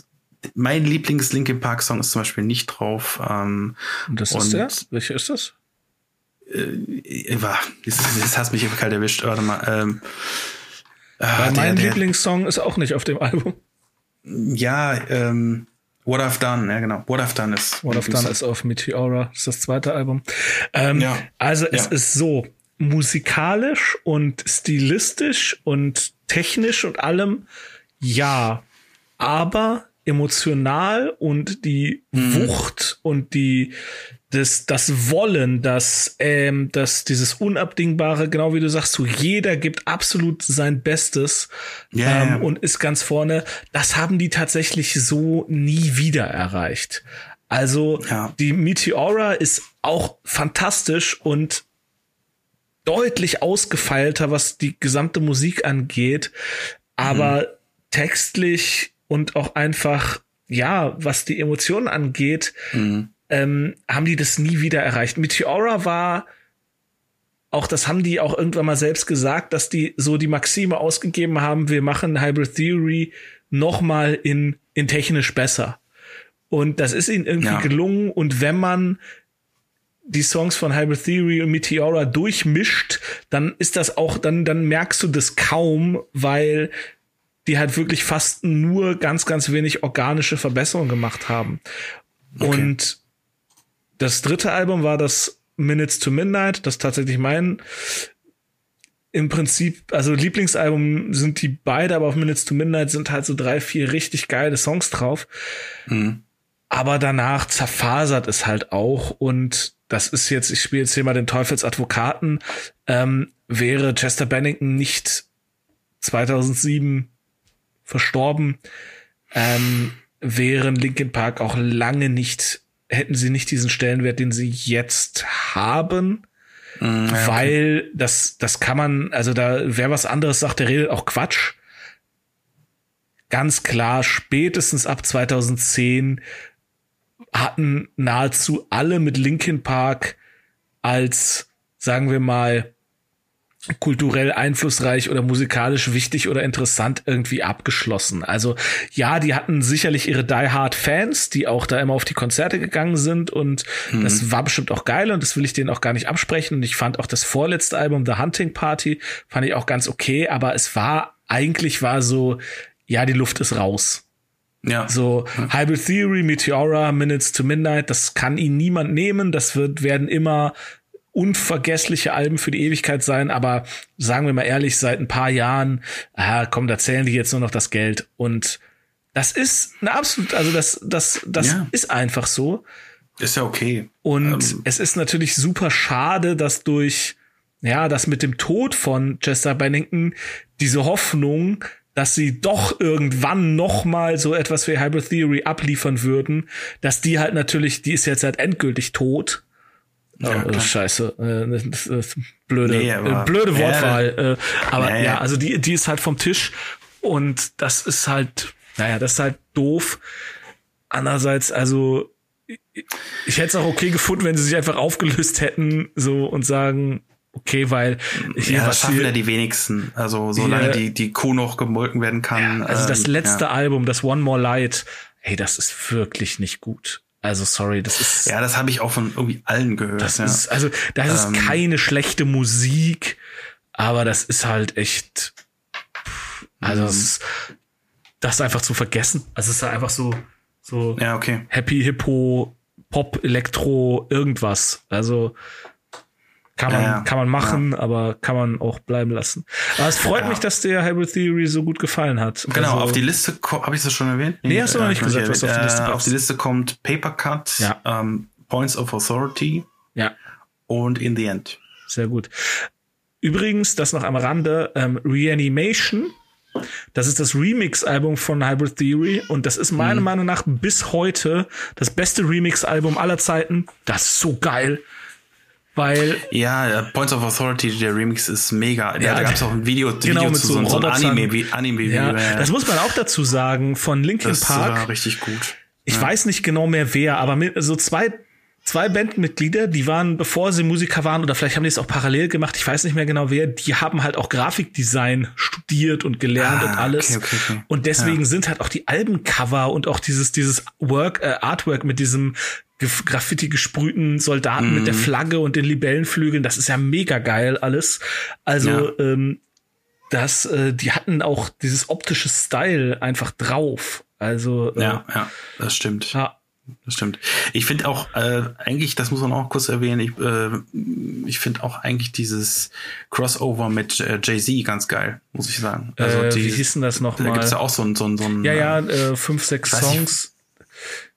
mein Lieblings Linkin Park Song ist zum Beispiel nicht drauf. Ähm, und das ist der? Welcher ist das? Äh, war, jetzt, jetzt hast mich kalt erwischt. Warte mal. Ähm, äh, mein der, Lieblingssong ist auch nicht auf dem Album. Ja, ähm, What I've Done, ja genau. What I've Done ist. What I've Done ist auf Meteora, ist das zweite Album. Ähm, ja. Also es ja. ist so, musikalisch und stilistisch und technisch und allem, ja. Aber emotional und die mhm. Wucht und die das das Wollen, das ähm, das dieses unabdingbare, genau wie du sagst, so jeder gibt absolut sein Bestes yeah. ähm, und ist ganz vorne. Das haben die tatsächlich so nie wieder erreicht. Also ja. die Meteora ist auch fantastisch und deutlich ausgefeilter, was die gesamte Musik angeht, aber mhm. textlich und auch einfach, ja, was die Emotionen angeht, mhm. Ähm, haben die das nie wieder erreicht. Meteora war auch das haben die auch irgendwann mal selbst gesagt, dass die so die Maxime ausgegeben haben, wir machen Hybrid Theory noch mal in, in technisch besser. Und das ist ihnen irgendwie ja. gelungen. Und wenn man die Songs von Hybrid Theory und Meteora durchmischt, dann ist das auch, dann, dann merkst du das kaum, weil die halt wirklich fast nur ganz, ganz wenig organische Verbesserungen gemacht haben. Okay. Und das dritte Album war das Minutes to Midnight, das tatsächlich mein im Prinzip, also Lieblingsalbum sind die beide, aber auf Minutes to Midnight sind halt so drei, vier richtig geile Songs drauf. Mhm. Aber danach zerfasert es halt auch und das ist jetzt, ich spiele jetzt hier mal den Teufelsadvokaten, ähm, wäre Chester Bennington nicht 2007 verstorben, ähm, wären Linkin Park auch lange nicht, hätten sie nicht diesen Stellenwert, den sie jetzt haben. Ja, weil das, das kann man, also da, wer was anderes sagt, der redet auch Quatsch. Ganz klar, spätestens ab 2010 hatten nahezu alle mit Linkin Park als, sagen wir mal, kulturell einflussreich oder musikalisch wichtig oder interessant irgendwie abgeschlossen. Also ja, die hatten sicherlich ihre Die Hard Fans, die auch da immer auf die Konzerte gegangen sind und mhm. das war bestimmt auch geil und das will ich denen auch gar nicht absprechen und ich fand auch das vorletzte Album The Hunting Party fand ich auch ganz okay, aber es war eigentlich war so ja, die Luft ist raus. Ja. So. Hybrid Theory, Meteora, Minutes to Midnight, das kann ihnen niemand nehmen, das wird werden immer unvergessliche Alben für die Ewigkeit sein, aber sagen wir mal ehrlich, seit ein paar Jahren, ah, komm, da zählen die jetzt nur noch das Geld und Das ist eine absolut, also das, das, das Ja. ist einfach so. Ist ja okay. Und Ähm. es ist natürlich super schade, dass durch, ja, dass mit dem Tod von Chester Bennington diese Hoffnung, dass sie doch irgendwann noch mal so etwas wie Hybrid Theory abliefern würden, dass die halt natürlich, die ist jetzt halt endgültig tot. Ja, oh, scheiße, äh, das ist blöde, Nee, aber- äh, blöde Ja, Wortwahl. äh, aber Ja, ja, ja. also die, die ist halt vom Tisch und das ist halt, naja, das ist halt doof. Andererseits, also ich, hätte es auch okay gefunden, wenn sie sich einfach aufgelöst hätten, so und sagen, okay, weil hier Ja, das was schaffen hier, ja die wenigsten. Also solange Ja. die, die Kuh noch gemolken werden kann. also das ähm, letzte Ja. Album, das One More Light, hey, das ist wirklich nicht gut. Also sorry, das ist Ja, das habe ich auch von irgendwie allen gehört. Das ja. ist, also, das ist Ähm. keine schlechte Musik, aber das ist halt echt, also, es ist, das ist einfach zu vergessen. Also, es ist einfach so, so ja, okay. Happy Hippo, Pop, Elektro, irgendwas. Also, kann man, Ja, ja. kann man machen, aber kann man auch bleiben lassen. Aber es freut Ja. mich, dass der Hybrid Theory so gut gefallen hat. Genau, also, auf die Liste habe ich das schon erwähnt? Nee, hast du noch nicht gesagt, was auf die. Liste äh. Auf die Liste kommt Paper Cut, Ja. ähm, Points of Authority Ja. und In the End. Sehr gut. Übrigens, das noch am Rande, ähm, Reanimation, das ist das Remix-Album von Hybrid Theory und das ist meiner Meinung nach bis heute das beste Remix-Album aller Zeiten. Das ist so geil. Weil, Ja, äh, Points of Authority, der Remix ist mega. Ja, Ja, da gab es auch ein Video, genau, Video mit zu so einem so Robotern. Anime, Anime ja, Video. das muss man auch dazu sagen, von Linkin das Park. war richtig gut. Ich weiß nicht genau mehr wer, aber mit, so zwei, zwei Bandmitglieder, die waren, bevor sie Musiker waren, oder vielleicht haben die es auch parallel gemacht, ich weiß nicht mehr genau wer, die haben halt auch Grafikdesign studiert und gelernt Ah, und alles. okay, okay, okay. Und deswegen sind halt auch die Albencover und auch dieses, dieses Work, äh, Artwork mit diesem Graffiti gesprühten Soldaten mit Mhm. der Flagge und den Libellenflügeln, das ist ja mega geil alles. Also, ähm, das, äh, die hatten auch dieses optische Style einfach drauf. Also, äh, Ja, ja, das stimmt. ja. Das stimmt. Ich finde auch, äh, eigentlich, das muss man auch kurz erwähnen, ich, äh, ich finde auch eigentlich dieses Crossover mit äh, Jay-Z ganz geil, muss ich sagen. Also äh, die, wie hieß denn das da nochmal? gibt's ja auch so ein, so ein, so ein Ja, ja, äh, äh, fünf, sechs weiß nicht. Songs.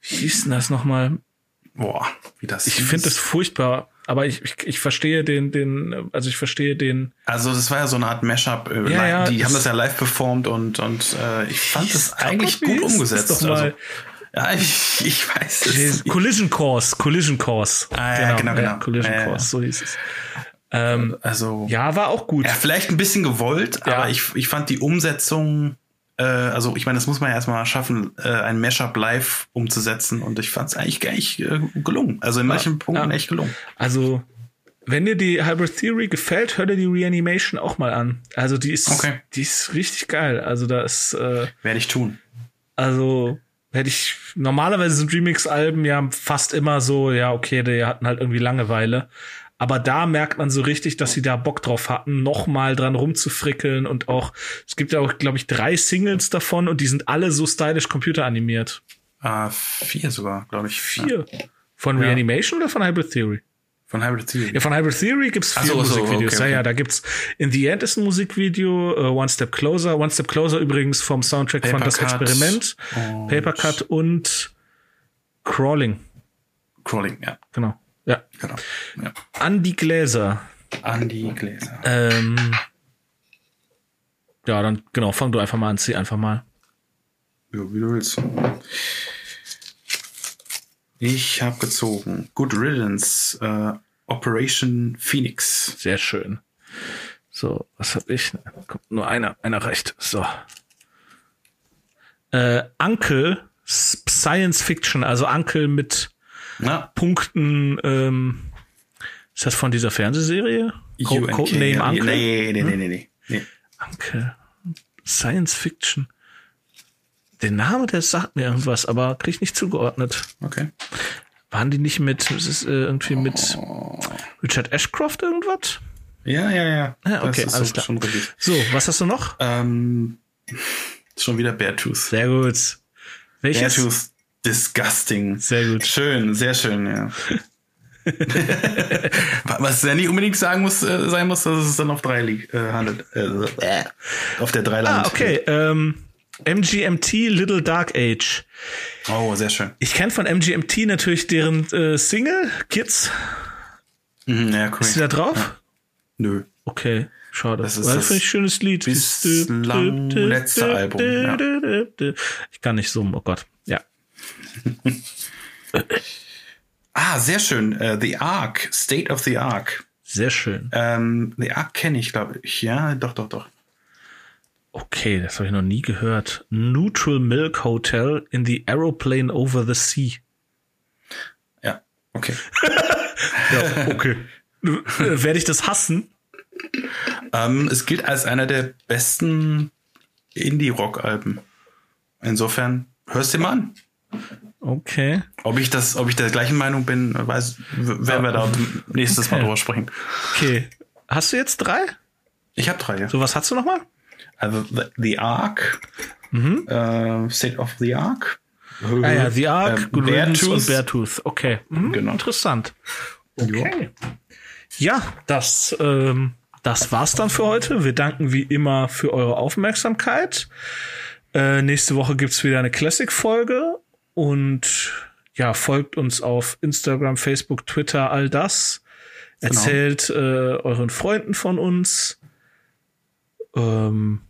Wie hieß denn das nochmal? Boah, wie das Ich finde das furchtbar, aber ich, ich, ich verstehe den, den, also ich verstehe den. Also das war ja so eine Art Mashup. Äh, Ja, ja, die haben das ja live performt und, und äh, ich fand das eigentlich gut hieß das umgesetzt. doch mal? Also, ja, ich, ich weiß es. Collision Course, Collision Course. Ah, ja, genau, genau. Collision Ja, ja. Course, so hieß es. Ähm, Also ja, war auch gut. Ja, vielleicht ein bisschen gewollt, Ja. aber ich, ich fand die Umsetzung, also ich meine, das muss man ja erstmal schaffen, äh, ein Mashup live umzusetzen und ich fand es eigentlich gar nicht äh, gelungen. Also in manchen Punkten ja. echt gelungen. Also, wenn dir die Hybrid Theory gefällt, hör dir die Reanimation auch mal an. Also die ist, Okay. die ist richtig geil. Also da ist, äh, Werde ich tun. Also hätte ich normalerweise sind Remix-Alben ja fast immer so, ja okay, die hatten halt irgendwie Langeweile. Aber da merkt man so richtig, dass sie da Bock drauf hatten, noch mal dran rumzufrickeln und auch es gibt ja auch, glaube ich, drei Singles davon und die sind alle so stylisch computeranimiert. Äh, vier sogar, glaube ich. Ja. Vier. Von Ja. Reanimation oder von Hybrid Theory? Von Hybrid Theory. Ja, von Hybrid Theory gibt's vier so, Musikvideos. okay, Ja, ja, okay. da gibt's In the End ist ein Musikvideo, äh, One Step Closer, One Step Closer übrigens vom Soundtrack von Paper Das Cut Experiment, und- Paper Cut und Crawling. Crawling, ja, Genau. Ja. genau. Ja. An die Gläser. An die Gläser. Ähm, ja, dann genau, fang du einfach mal an, zieh einfach mal. Ja, wie du willst. Ich habe gezogen. Good Riddance, äh, Operation Phoenix. Sehr schön. So, was hab ich? Kommt nur einer, einer reicht. So. Äh, Uncle Science Fiction, also Uncle mit Na, Punkten. Ähm, ist das von dieser Fernsehserie? Co Uncle? Nee, nee, nee, nee, nee. nee. Uncle. Science Fiction. Der Name, der sagt mir irgendwas, aber krieg ich nicht zugeordnet. Okay. Waren die nicht mit, es ist äh, irgendwie mit Richard Ashcroft irgendwas? Ja, ja, ja. Ja, okay, alles so- klar. schon richtig. So, was hast du noch? Ähm, schon wieder Beartooth. Sehr gut. Welches? Beartooth Disgusting. Sehr gut. Schön, sehr schön, ja. Was ja nicht unbedingt sagen muss, äh, sein muss, dass es dann auf drei liegt, äh, handelt. Äh, äh, auf der drei Ah, okay. Ähm, MGMT Little Dark Age. Oh, sehr schön. Ich kenne von MGMT natürlich deren äh, Single, Kids. Mhm, ja, cool. Ist die da drauf? Ja. Nö. Okay, schade. Das ist das ein schönes Lied. bislang letzte Album, ja. Ich kann nicht summen, oh Gott. Ah, sehr schön. Äh, the Ark, State of the Ark. Sehr schön. Ähm, the Ark kenne ich, glaube ich. Ja, doch, doch, doch. Okay, das habe ich noch nie gehört. Neutral Milk Hotel in the Aeroplane over the Sea. Ja, okay. Ja, okay. Äh, Werde ich das hassen? ähm, es gilt als einer der besten Indie-Rock-Alben. Insofern, hörst du dir mal an. Okay. Ob ich das, ob ich der gleichen Meinung bin, weiß, werden wir da nächstes Mal Okay. drüber sprechen. Okay. Hast du jetzt drei? Ich habe drei, ja. So, was hast du noch mal? Also The, the Ark, äh, State of the Ark. Ah ja, The Ark, Ähm, Beartooth. und Beartooth. Okay. Mhm, Genau. Interessant. Okay. Ja, das, ähm, das war's dann für heute. Wir danken wie immer für eure Aufmerksamkeit. Äh, nächste Woche gibt's wieder eine Classic-Folge und ja, folgt uns auf Instagram, Facebook, Twitter, all das. Erzählt äh, euren Freunden von uns. Ähm,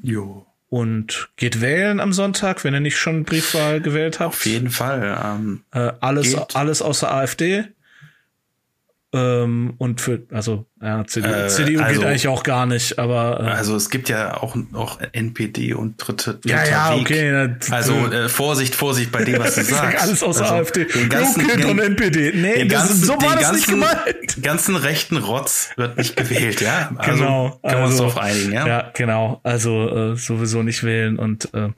Jo. und geht wählen am Sonntag, wenn ihr nicht schon Briefwahl gewählt habt. Auf jeden Fall. Ähm, Äh, alles, Geht. alles außer AfD. Ähm, und für, also, ja, CDU, Äh, CDU also- geht eigentlich auch gar nicht, aber. Äh, also es gibt ja auch, auch NPD und dritte, ja, ja, Weg. okay. na, Also äh, Vorsicht, Vorsicht bei dem, was du ich sag sagst. alles außer also, AfD. Den ganzen, den, und NPD. Nee, das, ganzen, so war das ganzen, nicht gemeint. ganzen rechten Rotz wird nicht gewählt, ja? Also genau. können wir uns also, darauf einigen, ja? Ja, genau. Also äh, sowieso nicht wählen und äh,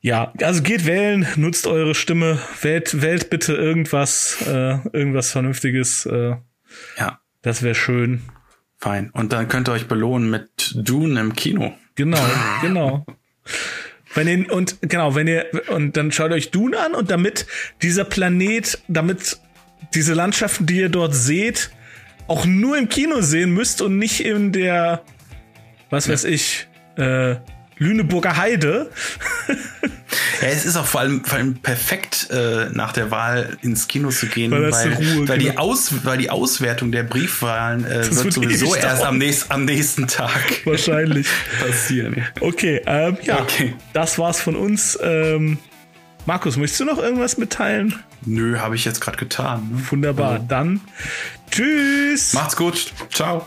ja, also geht wählen, nutzt eure Stimme, wählt, wählt bitte irgendwas, äh, irgendwas Vernünftiges. Äh, Ja, das wäre schön. fein. Und dann könnt ihr euch belohnen mit Dune im Kino. Genau, genau. Wenn ihr, und genau, wenn ihr, und dann schaut euch Dune an und damit dieser Planet, damit diese Landschaften, die ihr dort seht, auch nur im Kino sehen müsst und nicht in der, was weiß ich, äh, Lüneburger Heide. Ja, es ist auch vor allem, vor allem perfekt, äh, nach der Wahl ins Kino zu gehen, Weil weil, Ruhe, weil, die genau. Aus, weil die Auswertung der Briefwahlen äh, wird sowieso erst am, nächst, am nächsten Tag Wahrscheinlich. passieren. Okay, ähm, ja, Okay. das war's von uns. Ähm, Markus, möchtest du noch irgendwas mitteilen? Nö, habe ich jetzt gerade getan. Ne? Wunderbar. Dann tschüss. Macht's gut. Ciao.